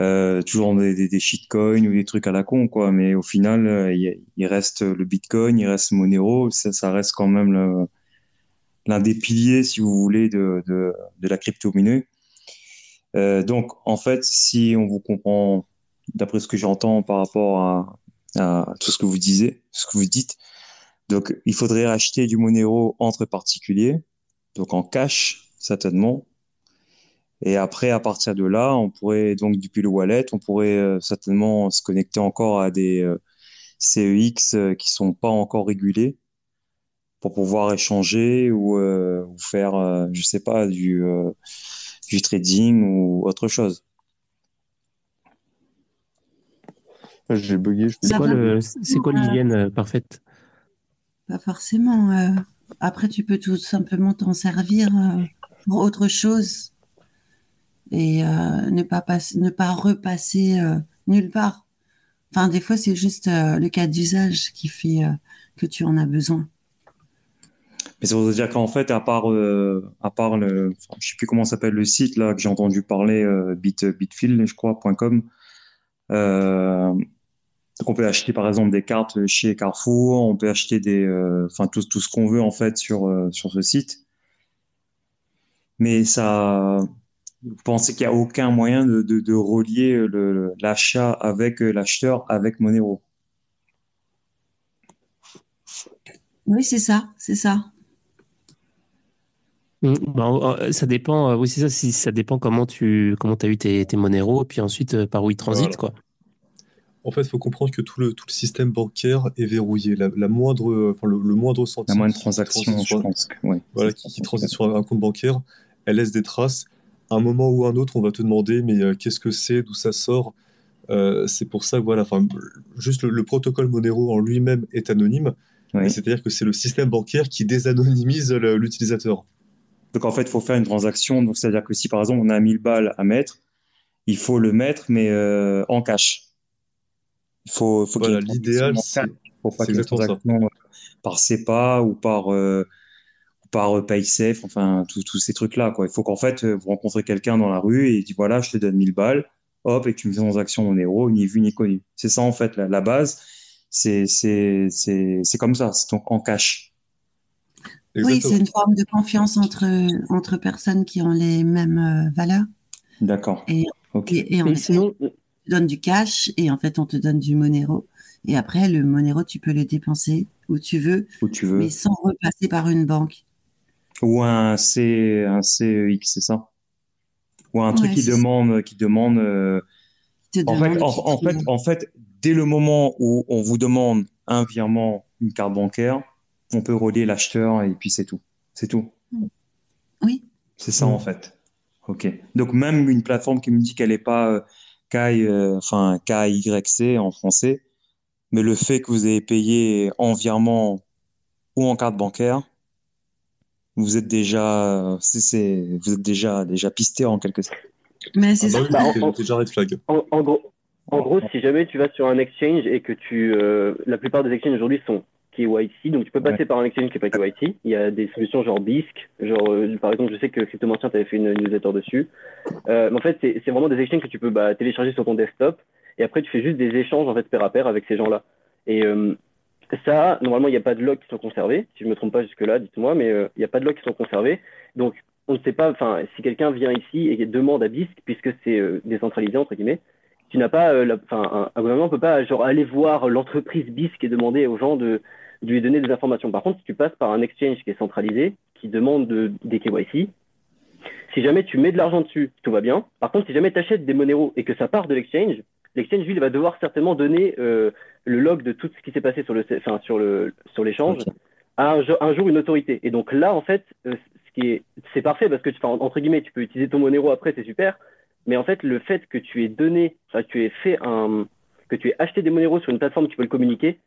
Euh, toujours des, des, shitcoins ou des trucs à la con, quoi. Mais au final, euh, il, reste le Bitcoin, il reste Monero, ça, ça reste quand même l'un des piliers, si vous voulez, de, de, de la crypto-monnaie. Euh, donc, en fait, si on vous comprend, d'après ce que j'entends par rapport à, tout ce que vous disiez, ce que vous dites, donc il faudrait acheter du Monero entre particuliers, donc en cash, certainement, et après, à partir de là, on pourrait donc depuis le wallet, on pourrait euh, certainement se connecter encore à des euh, CEX euh, qui sont pas encore régulés pour pouvoir échanger ou, faire, je sais pas, du trading ou autre chose. J'ai bugué. C'est quoi, le, c'est quoi l'hygiène parfaite? Pas forcément. après, tu peux tout simplement t'en servir pour autre chose et euh, ne pas passer, ne pas repasser euh, nulle part. Enfin, des fois, c'est juste euh, le cas d'usage qui fait que tu en as besoin. Mais ça veut dire qu'en fait, à part, à part le, je sais plus comment s'appelle le site là que j'ai entendu parler, Bit, Bitfield, je crois, .com. on peut acheter par exemple des cartes chez Carrefour, on peut acheter des, enfin tout, tout ce qu'on veut en fait sur sur ce site. Mais ça, vous pensez qu'il n'y a aucun moyen de, de, relier l'achat avec euh, l'acheteur avec Monero? Oui, c'est ça, c'est ça. Mm, bah, ça dépend, oui, c'est ça, si, ça dépend comment tu comment as eu tes, tes Monero, et puis ensuite par où ils transitent, quoi. En fait, il faut comprendre que tout le, tout le système bancaire est verrouillé. La, moindre, enfin, le, moindre centime. La moindre transaction, je pense. Voilà, qui, transite sur un, compte bancaire, elle laisse des traces. À un moment ou un autre, on va te demander, mais euh, qu'est-ce que c'est, d'où ça sort? Euh, C'est pour ça que, voilà, juste le, protocole Monero en lui-même est anonyme. C'est-à-dire que c'est le système bancaire qui désanonymise l'utilisateur. Donc en fait, il faut faire une transaction. Donc c'est-à-dire que si par exemple on a 1000 balles à mettre, il faut le mettre mais euh, en cash. Il faut, faut voilà, l'idéal, c'est pas qu'il euh, par SEPA ou par euh, par euh, PaySafe, enfin tous ces trucs là quoi. Il faut qu'en fait vous rencontrez quelqu'un dans la rue et il dit voilà je te donne 1000 balles, hop et tu me fais une transaction en euros, ni vu ni connu. C'est ça en fait la, base. C'est c'est c'est comme ça, c'est donc en cash. Oui, c'est une forme de confiance entre entre personnes qui ont les mêmes valeurs. D'accord. Et, sinon, donne du cash et en fait on te donne du Monero. Et après le Monero tu peux le dépenser où tu veux, où tu veux. mais sans repasser par une banque. Ou un C un CEX, c'est ça? Ou un truc qui demande qui demande, euh, en, fait, en, fait, en fait, dès le moment où on vous demande un virement, une carte bancaire, on peut relier l'acheteur et puis c'est tout. C'est tout. Oui. C'est ça en fait. Ok. Donc même une plateforme qui me dit qu'elle n'est pas euh, KY, euh, enfin KYC en français, mais le fait que vous ayez payé en virement ou en carte bancaire, vous êtes déjà, c'est, vous êtes déjà déjà pisté en quelque sorte. Mais c'est ah bah ça. déjà red flag. En, gros, en gros, si jamais tu vas sur un exchange et que tu, euh, la plupart des exchanges aujourd'hui sont KYC, donc tu peux passer par un exchange qui n'est pas KYC. Il y a des solutions genre BISC, genre euh, par exemple, je sais que CryptoMartian t'avait fait une newsletter dessus. Euh, mais en fait, c'est vraiment des exchanges que tu peux bah, télécharger sur ton desktop et après tu fais juste des échanges en fait pair à pair avec ces gens-là. Et euh, ça, normalement, il n'y a pas de logs qui sont conservés. Si je me trompe pas jusque-là, dites-moi, mais il n'y a pas de logs qui sont conservés. Donc, on ne sait pas, enfin, si quelqu'un vient ici et demande à BISC, puisque c'est décentralisé entre guillemets, tu n'as pas, enfin, un, gouvernement peut pas genre aller voir l'entreprise BISC et demander aux gens de de lui donner des informations. Par contre, si tu passes par un exchange qui est centralisé, qui demande des KYC, si jamais tu mets de l'argent dessus, tout va bien. Par contre, si jamais tu achètes des Monero et que ça part de l'exchange, l'exchange, lui, il va devoir certainement donner euh, le log de tout ce qui s'est passé sur le, enfin, sur le, sur l'échange à un, jour une autorité. Et donc là, en fait, euh, ce qui est, c'est parfait parce que, tu, entre guillemets, tu peux utiliser ton Monero après, c'est super. Mais en fait, le fait que tu aies donné, enfin, tu aies fait un, que tu aies acheté des Monero sur une plateforme qui peut le communiquer,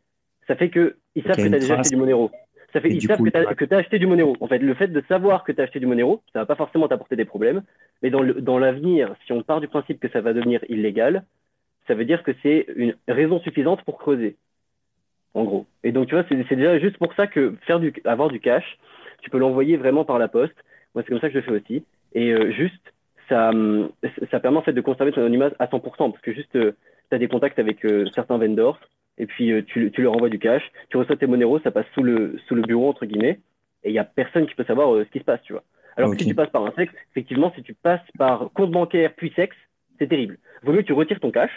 ça fait que ils savent que tu as déjà acheté du Monero. Ça fait ils savent que tu as, acheté du Monero. En fait, le fait de savoir que tu as acheté du Monero, ça va pas forcément t'apporter des problèmes. Mais dans, dans l'avenir, si on part du principe que ça va devenir illégal, ça veut dire que c'est une raison suffisante pour creuser. En gros. Et donc, tu vois, c'est déjà juste pour ça que faire du, avoir du cash, tu peux l'envoyer vraiment par la poste. Moi, c'est comme ça que je le fais aussi. Et euh, juste, ça, ça permet en fait de conserver ton anonymat à 100%, parce que juste, euh, tu as des contacts avec euh, certains vendors, et puis euh, tu, tu, leur envoies du cash, tu reçois tes Monero, ça passe sous le, sous le bureau, entre guillemets, et il n'y a personne qui peut savoir euh, ce qui se passe, tu vois. Alors que si tu passes par un sexe, effectivement, si tu passes par compte bancaire puis sexe, c'est terrible. Vaut mieux que tu retires ton cash.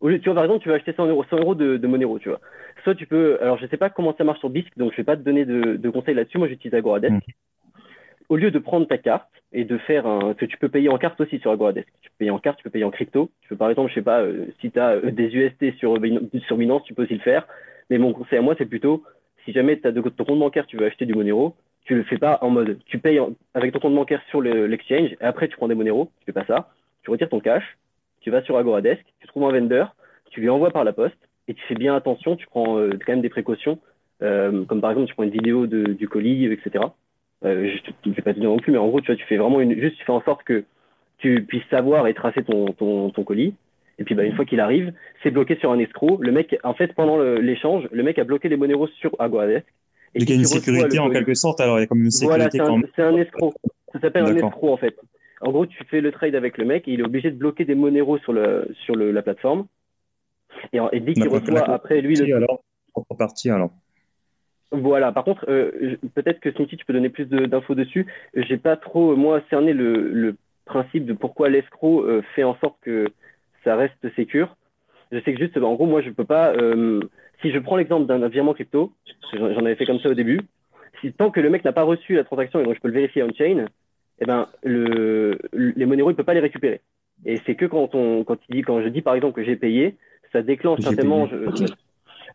Au lieu, tu vois, par exemple, tu vas acheter 100 euros, 100 euros de, de Monero, tu vois. Soit tu peux, alors je sais pas comment ça marche sur BISC, donc je vais pas te donner de, de conseils là-dessus. Moi, j'utilise Agoradesk. Au lieu de prendre ta carte, et de faire un. que tu peux payer en carte aussi sur Agoradesk. Tu peux payer en carte, tu peux payer en crypto. Tu peux par exemple, je sais pas, euh, si tu as euh, des UST sur, sur Binance, tu peux aussi le faire. Mais mon conseil à moi, c'est plutôt, si jamais tu as de ton compte bancaire, tu veux acheter du Monero, tu le fais pas en mode, tu payes avec ton compte bancaire sur l'exchange, et après tu prends des Monero, tu fais pas ça, tu retires ton cash, tu vas sur Agoradesk, tu trouves un vendeur, tu lui envoies par la poste, et tu fais bien attention, tu prends euh, quand même des précautions, comme par exemple tu prends une vidéo de, du colis, etc. Euh, je ne vais pas te dire non plus, mais en gros, tu vois, tu fais vraiment une, juste, tu fais en sorte que tu puisses savoir et tracer ton, ton, ton colis. Et puis, bah, une fois qu'il arrive, c'est bloqué sur un escroc. Le mec, en fait, pendant l'échange, le, mec a bloqué les Monero sur Aguadesk. il y a une sécurité en quelque sorte, alors il y a comme une sécurité voilà, c'est un, escroc. Ça s'appelle un escroc, en fait. En gros, tu fais le trade avec le mec et il est obligé de bloquer des Monero sur, le, sur le, la plateforme. Et, et dès qu'il reçoit après lui le. Alors, partie alors. Voilà. Par contre, euh, peut-être que Smithy, tu peux donner plus d'infos dessus. J'ai pas trop moi cerné le, le principe de pourquoi l'escroc euh, fait en sorte que ça reste sécure. Je sais que juste, en gros, moi, je peux pas. Euh, si je prends l'exemple d'un virement crypto, j'en avais fait comme ça au début, si, tant que le mec n'a pas reçu la transaction et donc je peux le vérifier on-chain, eh ben, le, les Monero, il peut pas les récupérer. Et c'est que quand, on, quand, il dit, quand je dis par exemple que j'ai payé, ça déclenche certainement. Je,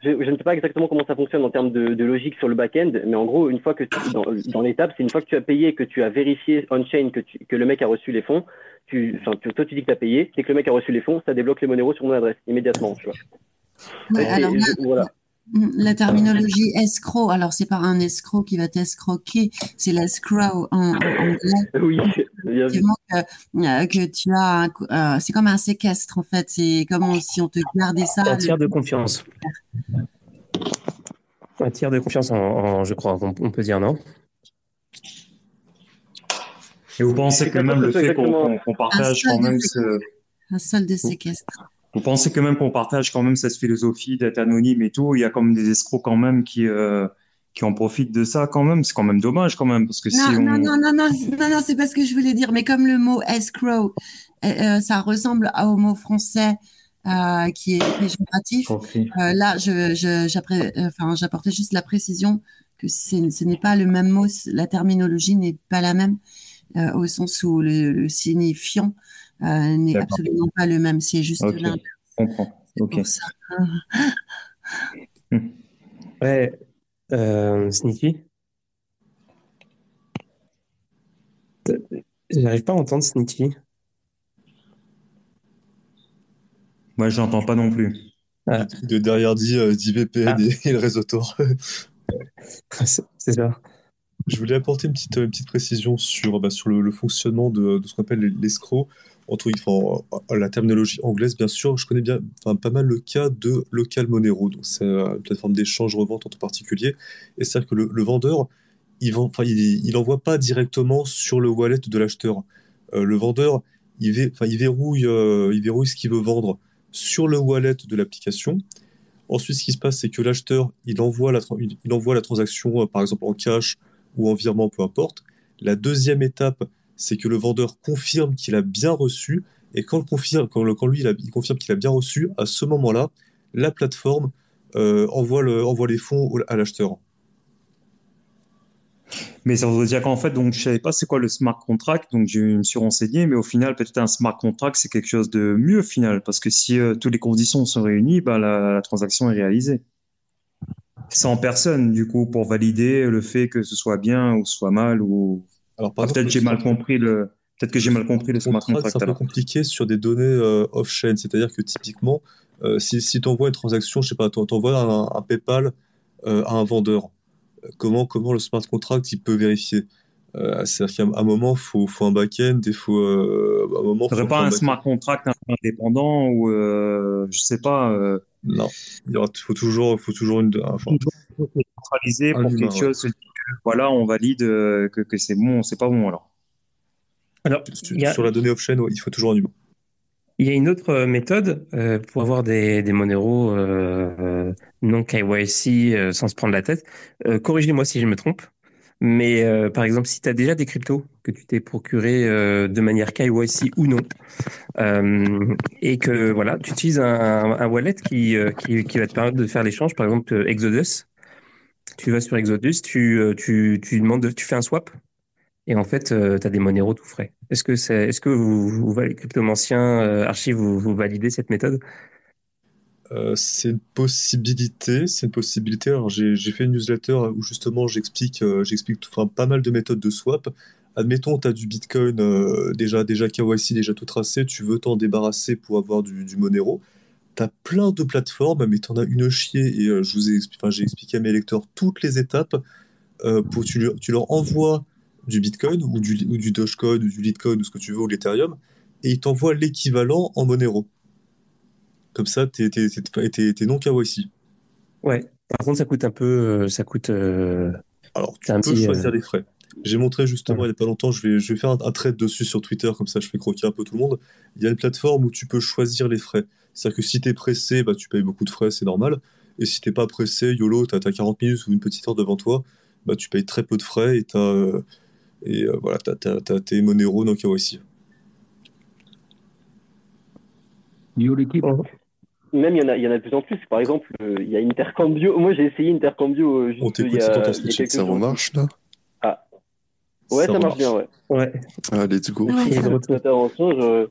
je, ne sais pas exactement comment ça fonctionne en termes de, de logique sur le back-end, mais en gros, une fois que tu, dans, dans l'étape, c'est une fois que tu as payé, que tu as vérifié on-chain que, tu, que le mec a reçu les fonds, tu, enfin, tu, toi tu dis que tu as payé, c'est que le mec a reçu les fonds, ça débloque les Monero sur mon adresse immédiatement. Tu vois. Ouais, alors là, voilà. La terminologie escroc, alors c'est pas un escroc qui va t'escroquer, c'est l'escroc en, anglais. Oui, bien vu. Que, euh, que tu as, euh, c'est comme un séquestre en fait, c'est comme si on te gardait ça. Un tiers de confiance. Un tiers de confiance, en, en je crois, on, on, peut dire non? Et vous pensez que même le fait qu'on qu partage quand même ce... Un solde de séquestre. Vous pensez que même qu'on partage quand même cette philosophie d'être anonyme et tout, il y a comme des escrocs quand même qui euh, qui en profitent de ça quand même? C'est quand même dommage quand même parce que non, si on... non non non non non non c'est pas ce que je voulais dire. Mais comme le mot escrow, euh, euh, ça ressemble au mot français euh, qui est péjoratif. Okay. Euh, là, je je enfin j'apportais juste la précision que ce n'est pas le même mot. La terminologie n'est pas la même euh, au sens où le, le signifiant euh, n'est absolument pas le même. C'est juste okay. l'inverse. Je comprends. Ok. Ça. ouais. Euh, Sneaky? J'arrive pas à entendre Sneaky. Moi, je n'entends pas non plus. Ah. De derrière dit, euh, dit VPN ah. et, et, le réseau Tor. C'est ça. Je voulais apporter une petite, petite précision sur, bah, le, fonctionnement de, ce qu'on appelle l'escroc. Entre enfin, la terminologie anglaise, bien sûr, je connais bien, enfin, pas mal le cas de Local Monero. Donc, c'est une plateforme d'échange-revente entre particuliers. Et c'est-à-dire que le, vendeur, il, vend, enfin, pas directement sur le wallet de l'acheteur. Euh, le vendeur, il, verrouille, euh, il verrouille ce qu'il veut vendre sur le wallet de l'application. Ensuite, ce qui se passe, c'est que l'acheteur, il envoie la, transaction, euh, par exemple en cash ou en virement, peu importe. La deuxième étape, c'est que le vendeur confirme qu'il a bien reçu. Et quand, le confirme, quand, lui, il, confirme qu'il a bien reçu, à ce moment-là, la plateforme euh, envoie, le, envoie les fonds à l'acheteur. Mais ça veut dire qu'en fait, donc, je savais pas c'est quoi le smart contract, donc je me suis renseigné, mais au final, peut-être un smart contract, c'est quelque chose de mieux au final, parce que si euh, toutes les conditions sont réunies, bah, la transaction est réalisée. Sans personne, du coup, pour valider le fait que ce soit bien ou soit mal, ou alors ah, peut-être j'ai mal compris le. Peut-être que j'ai mal compris le smart contract. C'est un peu compliqué sur des données euh, off-chain, c'est-à-dire que typiquement, euh, si, si tu envoies une transaction, je sais pas, tu envoies un, un PayPal euh, à un vendeur, comment, comment le smart contract il peut vérifier? C'est-à-dire qu'à un moment, il faut, faut un back-end, il faut. À un moment, faut, pas un, un smart contract indépendant ou je sais pas. Non, il faut toujours, faut toujours une. Enfin, centralisé pour quelque chose voilà, on valide que, que c'est bon, c'est pas bon alors. Alors, sur, a... sur la donnée off-chain, ouais, il faut toujours un humain. Il y a une autre méthode euh, pour avoir des, des Monero euh, non KYC euh, sans se prendre la tête. Corrigez-moi si je me trompe. Mais par exemple, si tu as déjà des cryptos que tu t'es procuré de manière KYC ou non, et que voilà, tu utilises un, wallet qui, qui, va te permettre de faire l'échange, par exemple Exodus, tu vas sur Exodus, tu, tu, tu demandes, tu fais un swap, et en fait, euh, tu as des Monero tout frais. Est-ce que, c'est, est-ce que vous, vous, les cryptomanciens euh, archives, vous, validez cette méthode? Euh, C'est une possibilité. C'est une possibilité. Alors, j'ai, fait une newsletter où justement j'explique, euh, j'explique pas mal de méthodes de swap. Admettons, tu as du Bitcoin euh, déjà, déjà KYC, déjà tout tracé, tu veux t'en débarrasser pour avoir du, Monero. Tu as plein de plateformes, mais tu en as une chier. Et je vous ai, j'ai expliqué à mes lecteurs toutes les étapes. pour tu, tu leur envoies du Bitcoin ou du, ou du Dogecoin ou du Litecoin ou ce que tu veux ou l'Ethereum et il t'envoie l'équivalent en Monero. Comme ça, t'es, t'es, t'es, t'es, t'es non KYC. Ouais. Par contre, ça coûte un peu. euh, Ça coûte. euh, Alors, tu un peux petit, choisir euh, les frais. J'ai montré justement il n'y a pas longtemps, je vais, je vais faire un, un trade dessus sur Twitter, comme ça je fais croquer un peu tout le monde. Il y a une plateforme où tu peux choisir les frais. C'est-à-dire que si tu es pressé, bah, tu payes beaucoup de frais, c'est normal. Et si t'es pas pressé, YOLO, tu as 40 minutes ou une petite heure devant toi, bah, tu payes très peu de frais et tu as, et euh, voilà, t'as, t'as, t'as tes Monero non KYC. Yo l'équipe. Même il y en a, il y en a de plus en plus. Par exemple, euh, il y a Intercambio. Moi, j'ai essayé Intercambio euh, juste On y t'écoute, Snitch. quelques Ça remarche là Ah. Ouais, ça, Ça marche bien, ouais. Ouais. Ah, let's go. Ouais.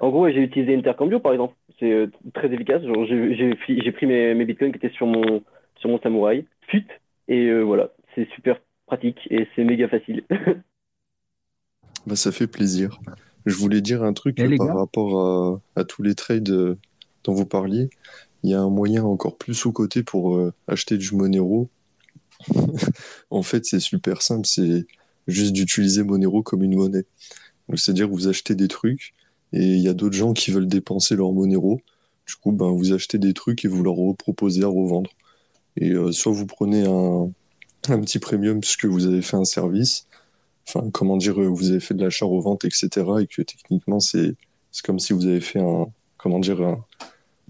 En gros, ouais, j'ai utilisé Intercambio, par exemple. C'est euh, très efficace. Genre, j'ai pris mes, mes bitcoins qui étaient sur mon, sur mon samouraï, fut, et euh, voilà. C'est super pratique et c'est méga facile. Bah, ça fait plaisir. Je voulais dire un truc Eh, euh, par gars. rapport à, à tous les trades euh, vous parliez. Il y a un moyen encore plus sous-côté pour euh, acheter du Monero. en fait, c'est super simple, c'est juste d'utiliser Monero comme une monnaie. C'est-à-dire vous achetez des trucs et il y a d'autres gens qui veulent dépenser leur Monero. Du coup, ben, vous achetez des trucs et vous leur proposez à revendre. Et euh, soit vous prenez un, un petit premium puisque vous avez fait un service, enfin, comment dire, euh, vous avez fait de l'achat-revente, etc. Et que techniquement, c'est comme si vous avez fait un, comment dire, un,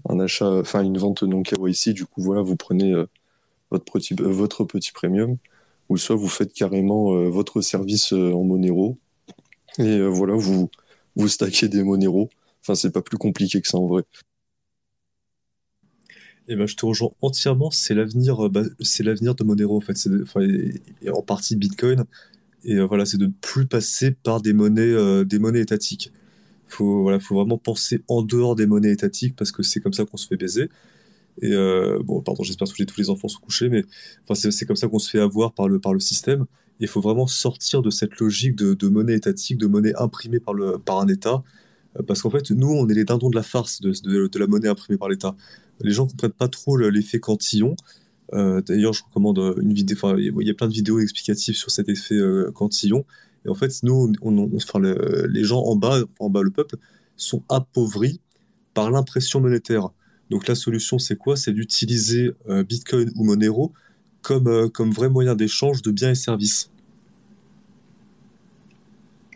un achat, enfin, une vente non KYC. Du coup, voilà, vous prenez euh, votre, petit, euh, votre petit premium, ou soit vous faites carrément euh, votre service en Monero. Et voilà, vous, vous stackez des Monero. Enfin, c'est pas plus compliqué que ça en vrai. Et ben, je te rejoins entièrement. C'est l'avenir, bah, c'est l'avenir de Monero en fait. C'est en partie Bitcoin. Et voilà, c'est de ne plus passer par des monnaies, des monnaies étatiques. Faut, voilà, faut vraiment penser en dehors des monnaies étatiques parce que c'est comme ça qu'on se fait baiser. Et euh, bon, pardon, j'espère que tous les enfants sont couchés, mais enfin, c'est comme ça qu'on se fait avoir par le, par le système. Il faut vraiment sortir de cette logique de, de monnaie étatique, de monnaie imprimée par, le, par un État. Euh, Parce qu'en fait, nous, on est les dindons de la farce de, de, la monnaie imprimée par l'État. Les gens comprennent pas trop le- l'effet cantillon. Euh, D'ailleurs, je recommande une vidéo. Il y a plein de vidéos explicatives sur cet effet euh, cantillon. Et en fait, nous, on, on- enfin, le- les gens en bas, en bas, le peuple, sont appauvris par l'impression monétaire. Donc la solution, c'est quoi? C'est d'utiliser euh, Bitcoin ou Monero comme, euh, comme vrai moyen d'échange de biens et services.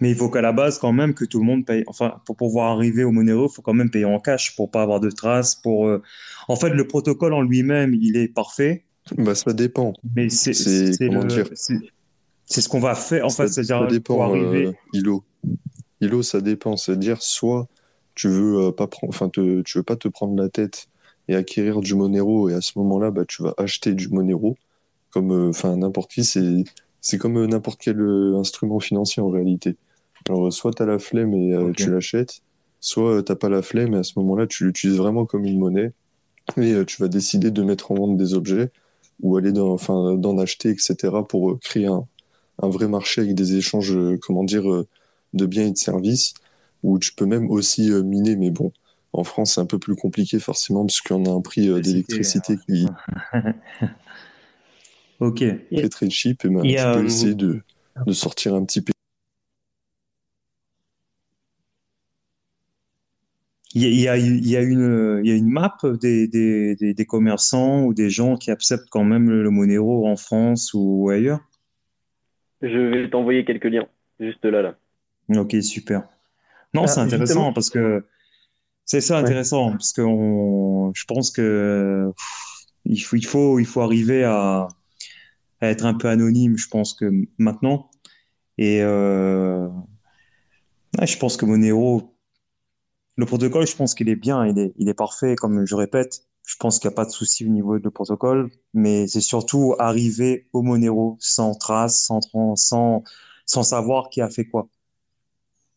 Mais il faut qu'à la base, quand même, que tout le monde paye. Enfin, pour pouvoir arriver au Monero, il faut quand même payer en cash pour pas avoir de traces. Pour, euh, En fait, le protocole en lui-même, il est parfait, Bah, ça dépend. mais c'est C'est, c'est comment le- dire, c'est- ce qu'on va faire. En ça, fait, ça c'est-à-dire pour arriver. euh, Ilo. Ilo, ça dépend. C'est-à-dire, soit tu veux euh, pas prendre, enfin, tu veux pas te prendre la tête et acquérir du Monero, et à ce moment-là, bah, tu vas acheter du Monero, comme, euh, enfin, n'importe qui, c'est, c'est comme euh, n'importe quel euh, instrument financier en réalité. Alors, euh, soit tu as la flemme et euh, tu l'achètes, soit euh, t'as pas la flemme et à ce moment-là, tu l'utilises vraiment comme une monnaie et euh, tu vas décider de mettre en vente des objets ou aller dans, enfin, d'en acheter, etc. pour euh, créer un, un vrai marché avec des échanges, euh, comment dire, euh, de biens et de services, où tu peux même aussi euh, miner, mais bon, en France, c'est un peu plus compliqué forcément, parce qu'on a un prix d'électricité qui Ok. est très très cheap, et Il y tu a, peux essayer de, de sortir un petit peu. Il y a, il y a, une, il y a une map des, des, des, des commerçants ou des gens qui acceptent quand même le Monero en France ou ailleurs? Je vais t'envoyer quelques liens, juste là, là. Ok, super. Non, Ah, c'est intéressant justement. parce que c'est ça Ouais. intéressant parce que on, je pense que pff, il faut, il faut, il faut arriver à, à être un peu anonyme. Je pense que maintenant et euh, ouais, je pense que Monero, le protocole, je pense qu'il est bien, il est, il est parfait. Comme je répète, je pense qu'il n'y a pas de souci au niveau du protocole, mais c'est surtout arriver au Monero sans trace, sans, sans, sans savoir qui a fait quoi.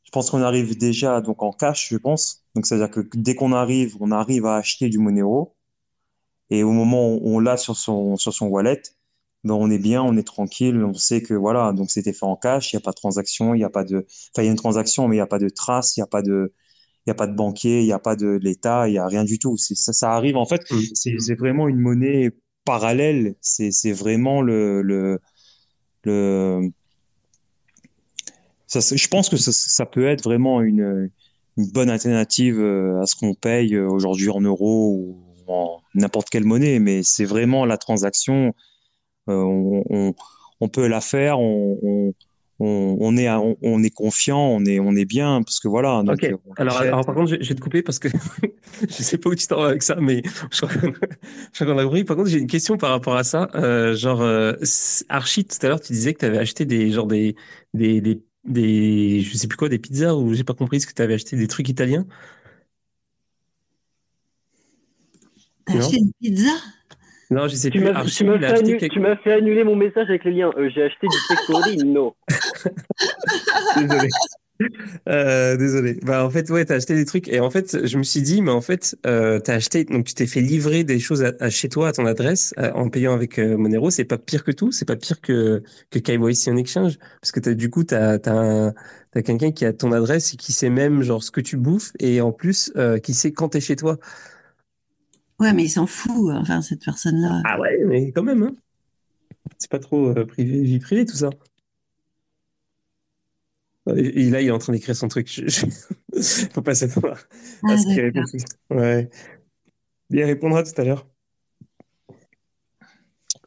Je pense qu'on arrive déjà donc en cash, je pense. Donc, c'est-à-dire que dès qu'on arrive, on arrive à acheter du Monero. Et au moment où on l'a sur son, sur son wallet, ben on est bien, on est tranquille, on sait que voilà, donc c'était fait en cash, il n'y a pas de transaction, il n'y a pas de, enfin, il y a une transaction, mais il n'y a pas de trace, il n'y a pas de, il y a pas de banquier, il n'y a pas de l'État, il n'y a rien du tout. Ça, ça arrive, en fait, Mm. c'est, vraiment une monnaie parallèle. C'est, vraiment le, le, le, ça, c'est- je pense que ça, ça peut être vraiment une, une bonne alternative euh, à ce qu'on paye euh, aujourd'hui en euros ou en n'importe quelle monnaie, mais c'est vraiment la transaction. euh, on, on, on peut la faire, on, on, est, à- on, on est confiant, on est, on est bien, parce que voilà. Donc, Ok. euh, Alors, par contre, je, je vais te couper parce que je sais pas où tu t'en vas avec ça, mais je crois qu'on a compris. Par contre, j'ai une question par rapport à ça. Euh, genre, euh, Archie, tout à l'heure, tu disais que tu avais acheté des, genre des, des, des, des, je sais plus quoi, des pizzas ou j'ai pas compris ce que tu avais acheté des trucs italiens? Acheté une pizza? Non, je sais Tu plus. m'as Archie, tu m'as fait, annu- quelque- fait annuler mon message avec les liens. Euh, J'ai acheté du pecorino. Désolé. Euh, désolé. Bah en fait ouais t'as acheté des trucs. Et en fait je me suis dit mais en fait euh, t'as acheté donc tu t'es fait livrer des choses à, à chez toi à ton adresse à- en payant avec euh, Monero. C'est pas pire que tout. C'est pas pire que que KYC en exchange. Parce que du coup t'as t'as un- t'as quelqu'un qui a ton adresse et qui sait même genre ce que tu bouffes. Et en plus euh, qui sait quand t'es chez toi. Ouais, mais il s'en fout, enfin, cette personne-là. ah ouais mais quand même hein. C'est pas trop euh, privé vie privée tout ça et là il est en train d'écrire son truc je, je- faut pas s'attendre à Ah, ce qu'il. Ouais. Il répondra tout à l'heure.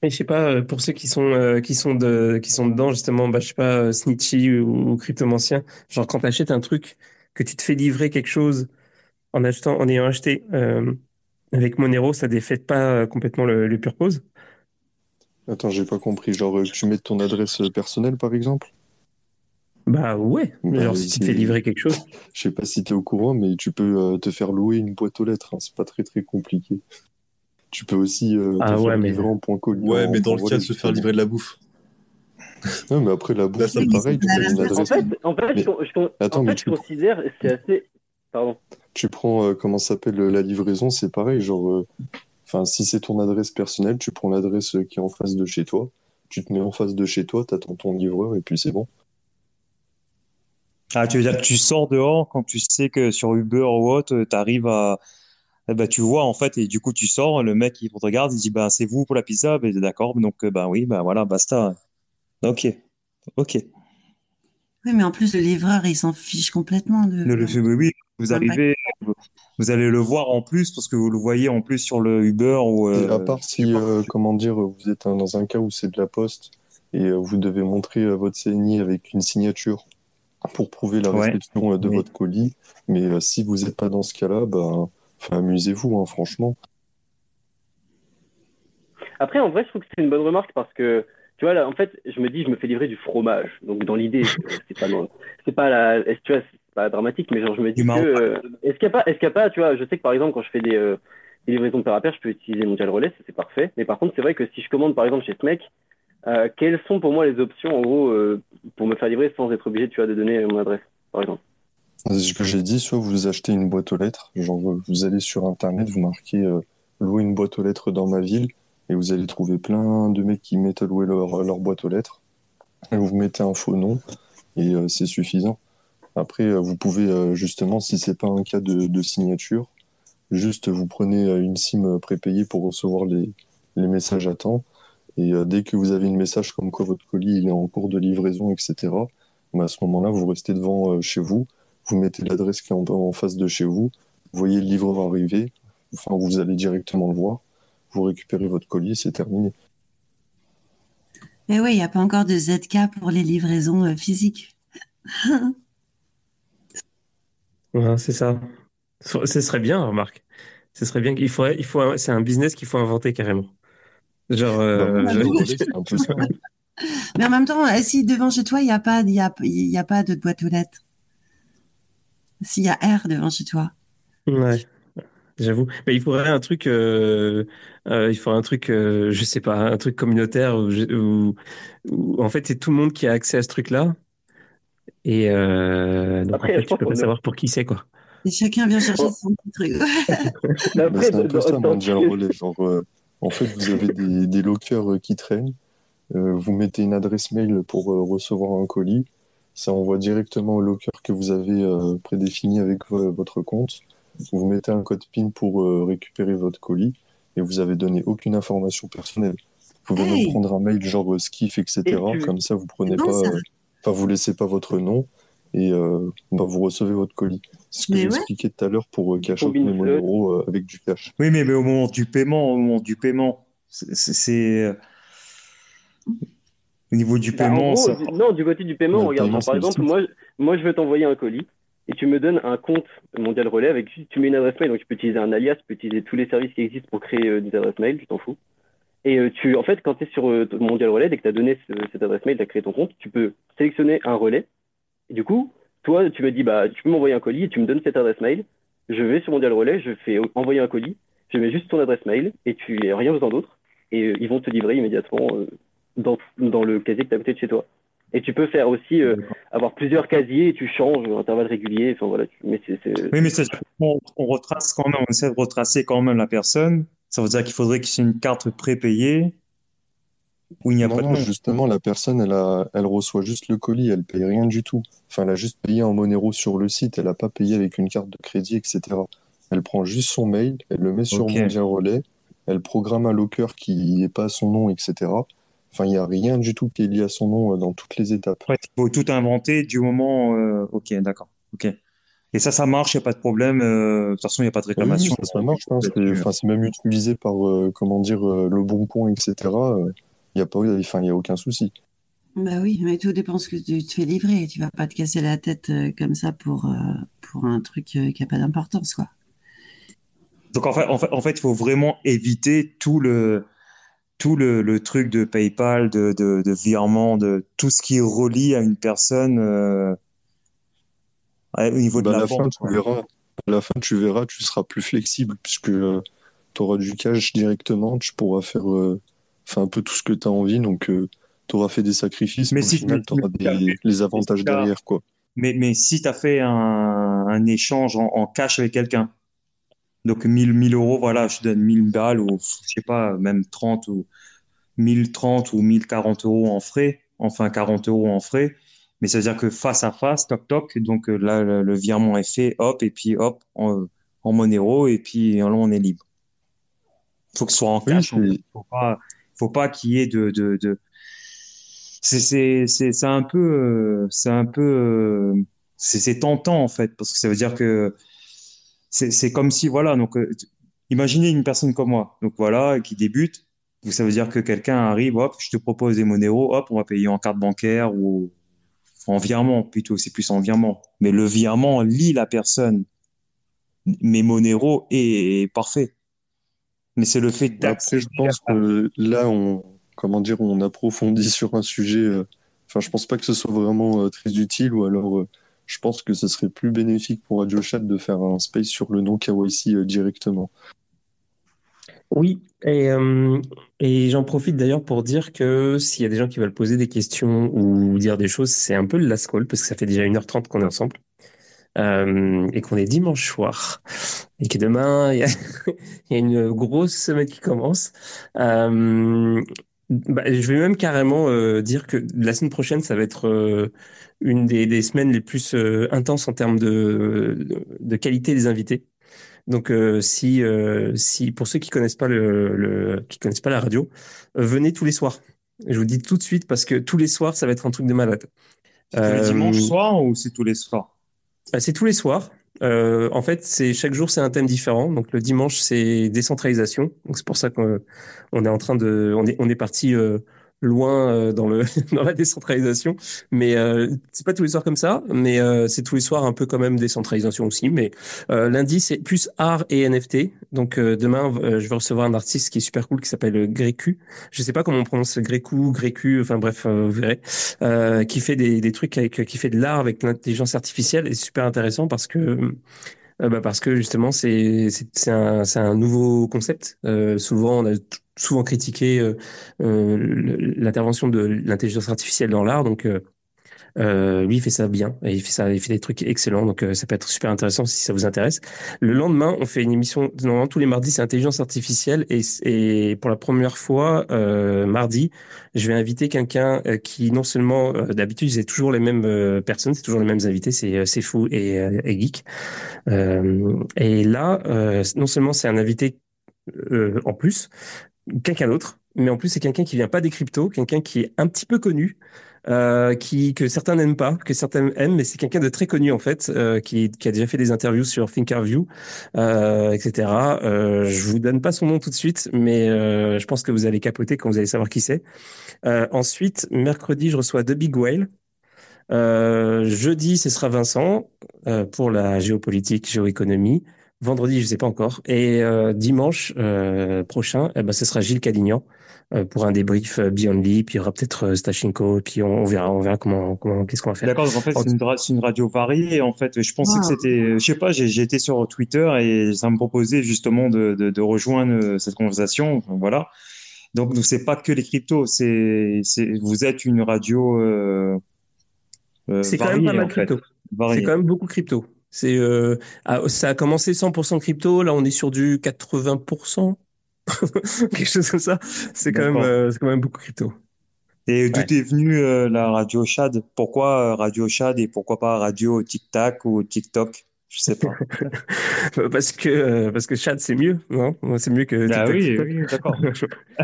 Et je sais pas, euh, pour ceux qui sont, euh, qui sont, de, qui sont dedans, justement, bah, je sais pas, euh, Snitchy ou, ou Cryptomancien, genre quand tu achètes un truc, que tu te fais livrer quelque chose en achetant, en ayant acheté euh, avec Monero, ça défait pas euh, complètement le, le purpose. Attends, j'ai pas compris. Genre, que tu mets ton adresse personnelle, par exemple? Bah ouais, Bah, genre si tu te fais livrer quelque chose. Je sais pas si tu es au courant, mais tu peux euh, te faire louer une boîte aux lettres. hein. C'est pas très très compliqué. Tu peux aussi euh, te Ah faire ouais, mais- livrer en point colis. Ouais, mais dans le cas de se faire livrer de la bouffe. Non, mais après, la bouffe, c'est pareil. Tu une adresse. En fait, en fait, Mais- je, je Attends, en mais fait, je prends- considère, c'est assez. Pardon. tu prends, euh, comment ça s'appelle, euh, la livraison, c'est pareil. Genre, euh, enfin, si c'est ton adresse personnelle, tu prends l'adresse qui est en face de chez toi. Tu te mets en face de chez toi, t'attends ton livreur et puis c'est bon. Ah, tu veux dire que tu sors dehors quand tu sais que sur Uber ou autre, tu arrives à. eh ben, tu vois en fait, et du coup tu sors, le mec il te regarde, il dit bah c'est vous pour la pizza, ben, d'accord, donc euh, bah oui, bah voilà, basta. Ok, ok. Oui, mais en plus, le livreur, il s'en fiche complètement de. Le, le- oui, oui, vous arrivez, vous, vous allez le voir en plus parce que vous le voyez en plus sur le Uber ou. Et euh, à part si, euh, comment dire, vous êtes un- dans un cas où c'est de la poste et euh, vous devez montrer euh, votre CNI avec une signature pour prouver la réception euh, de Oui. votre colis. Mais euh, si vous n'êtes pas dans ce cas-là, ben, enfin, amusez-vous, hein, franchement. Après, en vrai, je trouve que c'est une bonne remarque parce que, tu vois, là, en fait, je me dis, je me fais livrer du fromage. Donc, dans l'idée, c'est pas, non- c'est pas la, est-ce- tu vois, c'est pas dramatique, mais genre, je me dis que, euh, est-ce qu'il y a pas, est-ce qu'il y a pas, tu vois, je sais que par exemple, quand je fais des, euh, des livraisons de pair à pair, je peux utiliser Mondial Relais, ça, c'est parfait. Mais par contre, c'est vrai que si je commande, par exemple, chez ce mec, euh, quelles sont pour moi les options, en gros, euh, pour me faire livrer sans être obligé, tu vois, de donner mon adresse, par exemple? C'est ce que j'ai dit, soit vous achetez une boîte aux lettres, genre euh, vous allez sur Internet, vous marquez euh, louer une boîte aux lettres dans ma ville, et vous allez trouver plein de mecs qui mettent à louer leur, leur boîte aux lettres. Et vous mettez un faux nom, et c'est suffisant. Après, vous pouvez justement, si c'est pas un cas de, de signature, juste vous prenez une SIM prépayée pour recevoir les, les messages à temps, et euh, dès que vous avez un message comme quoi votre colis il est en cours de livraison, etc., bah, à ce moment-là, vous restez devant euh, chez vous, vous mettez l'adresse qui est en, en face de chez vous, vous voyez le livreur arriver, enfin vous allez directement le voir, vous récupérez votre colis, c'est terminé. Mais oui, il n'y a pas encore de ZK pour les livraisons euh, physiques. Ouais, c'est ça. Ce serait bien, remarque. Ce serait bien qu'il faudrait, il faut, c'est un business qu'il faut inventer carrément. Genre, euh, je- Mondial Relais, c'est un peu ça. Mais en même temps, euh, si devant chez toi, il n'y a pas, il y a, il y a pas de boîte aux lettres. S'il y a R devant chez toi. Ouais, j'avoue. Mais il faudrait un truc, euh, euh, il faudrait un truc, euh, je sais pas, un truc communautaire où, où- où, en fait c'est tout le monde qui a accès à ce truc-là. Et euh, donc Après, en fait je tu peux pas savoir pour qui c'est quoi. Et chacun vient chercher Oh. son petit truc. Après, c'est un peu ça, dans- Mondial Relais. En fait, vous avez des, des lockers euh, qui traînent, euh, vous mettez une adresse mail pour euh, recevoir un colis, ça envoie directement au locker que vous avez euh, prédéfini avec vo- votre compte, vous mettez un code PIN pour récupérer votre colis, et vous avez donné aucune information personnelle. Vous pouvez Hey. prendre un mail genre skiff, etc. Et Comme ça, vous prenez bon, pas, ça. enfin, vous laissez pas votre nom, et bah, vous recevez votre colis. Ce que j'ai ouais. expliqué tout à l'heure pour euh, cash out. Monero euh, avec du cash. Oui, mais, mais au moment du paiement, au moment du paiement, c'est- euh, au niveau du Bah, en paiement, gros, ça. du- non, du côté du paiement, Ouais, regarde, genre, par exemple, le moi, moi, je veux t'envoyer un colis et tu me donnes un compte Mondial Relais avec tu mets une adresse mail, donc tu peux utiliser un alias, tu peux utiliser tous les services qui existent pour créer euh, des adresses mail, tu t'en fous. Et euh, tu, en fait, quand tu es sur euh, Mondial Relais, dès que tu as donné ce- cette adresse mail, tu as créé ton compte, tu peux sélectionner un relais. Et du coup, toi, tu me dis, bah, tu peux m'envoyer un colis et tu me donnes cette adresse mail. Je vais sur Mondial Relais, je fais envoyer un colis. tu mets juste ton adresse mail et tu n'as rien besoin d'autre. Et ils vont te livrer immédiatement dans, dans le casier que tu as à côté de chez toi. Et tu peux faire aussi avoir plusieurs casiers et tu changes à intervalles réguliers. Enfin, voilà, mais c'est, Oui, mais on, on, retrace quand même, on essaie de retracer quand même la personne. Ça veut dire qu'il faudrait qu'il y ait une carte prépayée où il n'y a pas de justement, la personne, elle, a, elle reçoit juste le colis, elle paye rien du tout. Enfin, elle a juste payé en Monero sur le site, elle n'a pas payé avec une carte de crédit, etc. Elle prend juste son mail, elle le met sur okay. Mondial Relais, elle programme un locker qui n'est pas à son nom, etc. Enfin, il n'y a rien du tout qui est lié à son nom euh, dans toutes les étapes. il faut tout inventer du moment. Euh... Ok, d'accord. Ok. Et ça, ça marche, il n'y a pas de problème. Euh... De toute façon, il n'y a pas de réclamation. Oui, ça, ça marche. Hein. C'est même utilisé par, euh, comment dire, euh, le bon point, etc. Il n'y a, pas... enfin, y a aucun souci. Bah oui, mais tout dépend ce que tu te fais livrer. Tu vas pas te casser la tête comme ça pour, pour un truc qui n'a pas d'importance, quoi. Donc en fait, en fait, en fait, il faut vraiment éviter tout le tout le, le truc de PayPal, de, de, de, virement, de tout ce qui relie à une personne euh, au niveau bah de la, la banque. Fin, tu verras, à la fin, tu verras, tu seras plus flexible puisque euh, tu auras du cash directement, tu pourras faire euh, un peu tout ce que tu as envie. Donc, euh, tu auras fait des sacrifices, mais, mais si, tu auras des, les avantages derrière. quoi. Mais, mais si tu as fait un, un échange en, en cash avec quelqu'un, donc 1000, 1000 euros, voilà, je donne 1000 balles ou je sais pas, même 30 ou 1030 ou 1040 euros en frais, enfin 40 euros en frais. Mais ça veut dire que face à face, toc toc, donc là le, le virement est fait, hop, et puis hop, en, en Monero, et puis là on est libre. Faut que ce soit en cash. Oui, faut pas, faut pas qu'il y ait de, de, de... c'est c'est un peu c'est un peu c'est c'est tentant en fait parce que ça veut dire que c'est comme si, voilà, donc euh, imaginez une personne comme moi, donc voilà, qui débute, donc ça veut dire que quelqu'un arrive, hop, je te propose des Monero, hop, on va payer en carte bancaire ou en virement, plutôt, c'est plus en virement. Mais le virement lie la personne. Mais Monero est, est parfait. Mais c'est le fait Après, je pense que là, on, comment dire, on approfondit sur un sujet. Euh, enfin, je pense pas que ce soit vraiment euh, très utile ou alors euh, je pense que ce serait plus bénéfique pour Radio Chat de faire un space sur le nom KYC euh, directement. Oui, et, euh, et j'en profite d'ailleurs pour dire que s'il y a des gens qui veulent poser des questions ou dire des choses, c'est un peu le last call parce que ça fait déjà 1h30 qu'on est ensemble euh, et qu'on est dimanche soir et que demain il y a, il y a une grosse semaine qui commence. Euh, bah, je vais même carrément euh, dire que la semaine prochaine, ça va être euh, une des, des, semaines les plus euh, intenses en termes de, de, de, qualité des invités. Donc, si, si pour ceux qui connaissent pas le, le qui connaissent pas la radio, venez tous les soirs. Je vous dis tout de suite parce que tous les soirs, ça va être un truc de malade. C'est tous les dimanches soirs ou c'est tous les soirs? C'est tous les soirs. Euh, en fait, c'est chaque jour c'est un thème différent. Donc le dimanche c'est décentralisation. Donc c'est pour ça qu'on est en train de, on est on est parti euh, loin euh, dans le dans la décentralisation. Mais euh, c'est pas tous les soirs comme ça, mais euh, c'est tous les soirs un peu quand même décentralisation aussi. Mais euh, lundi c'est plus art et NFT. Donc euh, demain je vais recevoir un artiste qui est super cool qui s'appelle Grécu. Je sais pas comment on prononce Grécu, Grécu. Enfin bref, vous verrez. qui fait des, des trucs avec, qui fait de l'art avec l'intelligence artificielle et c'est super intéressant parce que bah parce que justement c'est c'est un c'est un nouveau concept. Euh, souvent on a souvent critiqué euh, euh, l'intervention de l'intelligence artificielle dans l'art, donc euh, lui, il fait ça bien. Et il fait ça, il fait des trucs excellents. Donc, euh, ça peut être super intéressant si ça vous intéresse. Le lendemain, on fait une émission. Normalement, tous les mardis, c'est intelligence artificielle. Et, et pour la première fois, euh, mardi, je vais inviter quelqu'un euh, qui non seulement, euh, d'habitude, c'est toujours les mêmes personnes, c'est toujours les mêmes invités, c'est c'est fou et, et geek. et là, non seulement c'est un invité en plus, quelqu'un d'autre, mais en plus c'est quelqu'un qui vient pas des cryptos, quelqu'un qui est un petit peu connu, euh, qui que certains n'aiment pas, que certains aiment, mais c'est quelqu'un de très connu en fait, euh, qui, qui, a déjà fait des interviews sur Thinkerview, euh, etc. Euh, je vous donne pas son nom tout de suite, mais euh, je pense que vous allez capoter quand vous allez savoir qui c'est. Euh, ensuite, mercredi, je reçois The Big Whale. jeudi, ce sera Vincent pour la géopolitique, géoéconomie. Vendredi, je sais pas encore. Et euh, dimanche euh, prochain, eh ben, ce sera Gilles Cadignan euh, pour un débrief euh, Beyond Lee. Puis il y aura peut-être euh, Stachenko. Puis on, on verra, on verra comment, comment, qu'est-ce qu'on va faire. D'accord, donc en fait, c'est une, ra- une radio variée. En fait, je pensais que c'était, je sais pas, j'ai j'ai été sur Twitter et ça me proposait justement de, de, de rejoindre euh, cette conversation. Voilà. Donc, donc c'est pas que les cryptos, c'est, c'est, vous êtes une radio euh, euh, C'est quand même pas mal crypto. Variée. C'est quand même beaucoup crypto. C'est euh, ah, ça a commencé 100% crypto. Là, on est sur du 80%, quelque chose comme ça. C'est quand même, euh, c'est quand même beaucoup crypto. Et d'où Ouais. est venue euh, la radio Chad? Pourquoi euh, radio Chad et pourquoi pas radio Tic Tac ou TikTok? Je sais pas. Parce que euh, parce que Chad c'est mieux, non? C'est mieux que Ah oui, d'accord.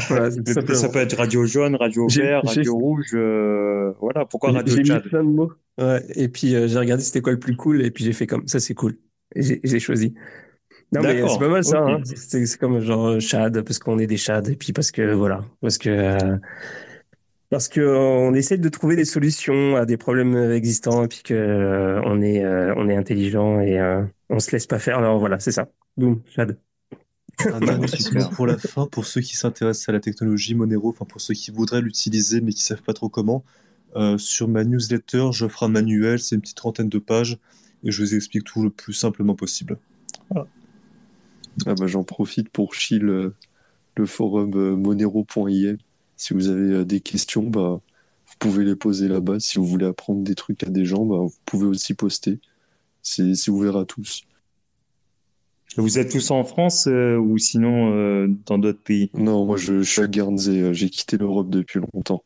Voilà, ça peut être radio jaune, radio vert, radio rouge. euh, voilà. Pourquoi radio j'ai mis Chad? plein de mots. Ouais. Et puis euh, j'ai regardé c'était quoi le plus cool et puis j'ai fait comme ça c'est cool. J'ai choisi. Non mais c'est pas mal ça. Hein. C'est comme genre Chad parce qu'on est des Chad et puis parce que voilà parce que euh, parce que euh, on essaie de trouver des solutions à des problèmes existants et puis que euh, on est euh, on est intelligent et euh, on se laisse pas faire. Alors voilà c'est ça. Boum Chad. Un dernier petit mot pour la fin, pour ceux qui s'intéressent à la technologie Monero, enfin pour ceux qui voudraient l'utiliser mais qui savent pas trop comment. Euh, sur ma newsletter, j'offre un manuel, c'est une petite trentaine de pages, et je vous explique tout le plus simplement possible. Ah bah, j'en profite pour chill le, forum monero.ie. Si vous avez euh, des questions, bah, vous pouvez les poser là-bas. Si vous voulez apprendre des trucs à des gens, bah, vous pouvez aussi poster. C'est ouvert à tous. Vous êtes tous en France euh, ou sinon euh, dans d'autres pays? Non, moi je, je suis à Guernsey, j'ai quitté l'Europe depuis longtemps.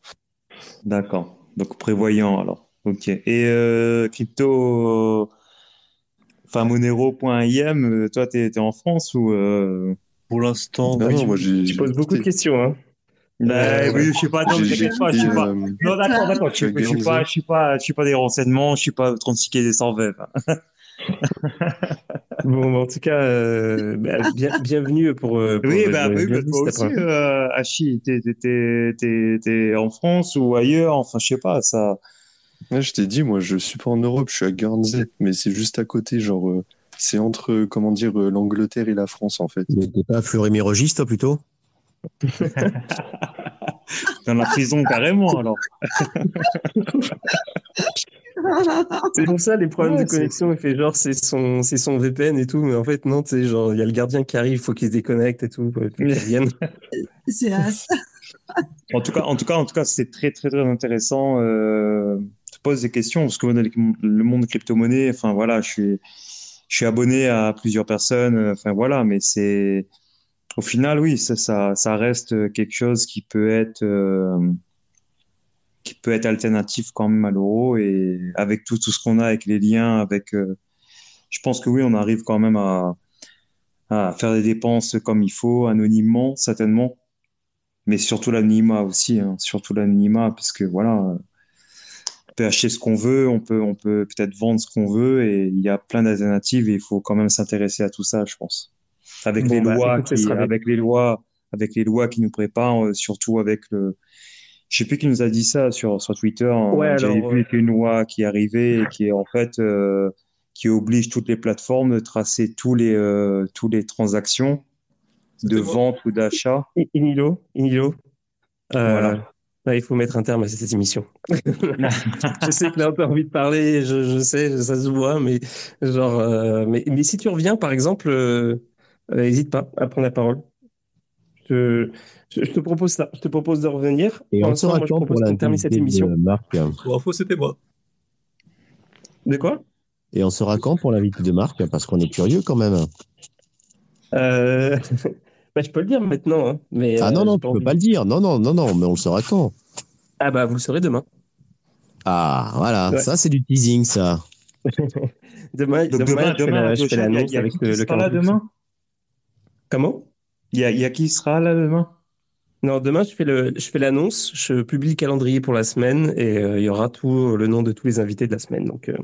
D'accord. Donc prévoyant alors. Ok. Et euh, crypto, enfin Monero.im, toi t'es t'es en France ou euh... Pour l'instant, Non, oui, non, moi j'ai Tu poses beaucoup de questions hein. Euh, oui, je sais pas, non, t'inquiète pas, je suis pas. euh, Non, d'accord, d'accord, je suis je, à je suis pas, je suis pas, je suis pas des renseignements, je suis pas transiqué des 120. Bon, en tout cas, euh, bah, bien, bienvenue pour, euh, pour Oui, bah, oui, bah, toi aussi, euh, Hachi, t'es, t'es, t'es, t'es, t'es en France ou ailleurs, enfin, je sais pas, ça. Ouais, je t'ai dit, moi je suis pas en Europe, je suis à Guernsey, mais c'est juste à côté, genre euh, c'est entre, comment dire, euh, l'Angleterre et la France en fait. Mais t'es pas Fleury-Mérogis, toi, plutôt? Dans la prison, carrément, alors. C'est pour ça, les problèmes Ouais, de connexion, il fait genre, c'est son, c'est son VPN et tout, mais en fait, non, tu sais, genre, il y a le gardien qui arrive, il faut qu'il se déconnecte et tout, qu'il revienne. C'est. En tout cas, en tout cas, en tout cas, c'est très, très, très intéressant. Euh, tu poses des questions parce que moi, dans le monde crypto-monnaie, enfin voilà, je suis, je suis abonné à plusieurs personnes, enfin voilà, mais c'est, au final, oui, ça, reste quelque chose qui peut être, euh, qui peut être alternatif quand même à l'euro et avec tout, tout ce qu'on a avec les liens, avec, euh, je pense que oui, on arrive quand même à, à faire des dépenses comme il faut, anonymement, certainement mais surtout l'anonymat aussi, hein, surtout l'anonymat, parce que voilà, euh, on peut acheter ce qu'on veut, on peut, on peut peut-être vendre ce qu'on veut, et il y a plein d'alternatives, et il faut quand même s'intéresser à tout ça, je pense. Avec Bon, les bah, lois, écoute, qui, sera avec les lois, avec les lois qui nous préparent, euh, surtout avec le, je sais plus qui nous a dit ça sur sur Twitter. hein, Ouais, J'avais vu euh, qu'il y a une loi qui est arrivée et qui est en fait euh, qui oblige toutes les plateformes de tracer tous les euh, tous les transactions de vente ou d'achat. I- Inilo, Inilo. Euh, Voilà. là, il faut mettre un terme à cette émission. je sais que là, t'as envie de parler, je, je sais, ça se voit, mais genre, euh, mais, mais si tu reviens, par exemple, euh, n'hésite pas à prendre la parole. Je, je, je te propose ça. Je te propose de revenir. Et Pour on l'instant, sera moi, je quand propose pour qu'on termine cette émission. de Marc? Pour info, c'était moi. De quoi? Et on sera quand pour l'invité de Marc? Parce qu'on est curieux quand même. Euh... bah, je peux le dire maintenant, hein, mais Ah euh, non, non, tu peux envie. pas le dire. Non, non, non, non, mais on le saura quand Ah bah, vous le saurez demain. Ah, voilà, Ouais. ça c'est du teasing, ça. Demain, Donc demain, demain, je fais l'annonce avec le, le sera là calendrier. demain? Comment? Il y a, il y a qui sera là demain? Non, demain, je fais le, je fais l'annonce, je publie le calendrier pour la semaine et euh, il y aura tout le nom de tous les invités de la semaine. Donc, euh,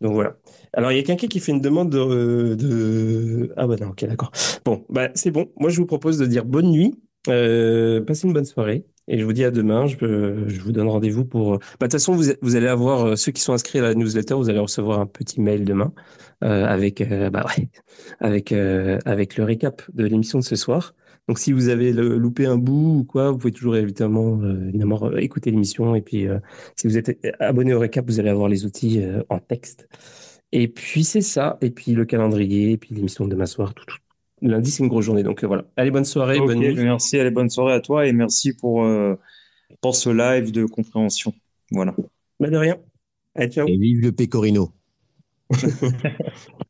donc voilà. Alors, il y a quelqu'un qui fait une demande de, de... Ah bah non, ok, d'accord. Bon, bah c'est bon. Moi, je vous propose de dire bonne nuit Euh, passez une bonne soirée. Et je vous dis à demain. Je, je vous donne rendez-vous pour. Bah, de toute façon, vous, allez avoir ceux qui sont inscrits à la newsletter. Vous allez recevoir un petit mail demain avec, bah ouais, avec avec le récap de l'émission de ce soir. Donc, si vous avez loupé un bout ou quoi, vous pouvez toujours évidemment, évidemment écouter l'émission. Et puis, si vous êtes abonné au récap, vous allez avoir les outils en texte. Et puis, c'est ça. Et puis, le calendrier, et puis l'émission de demain soir, tout, tout, lundi, c'est une grosse journée. Donc euh, voilà. Allez, bonne soirée, bonne nuit. Merci, allez, bonne soirée à toi et merci pour, euh, pour ce live de compréhension. Voilà. Bah de rien. Allez, ciao. Et vive le Pecorino.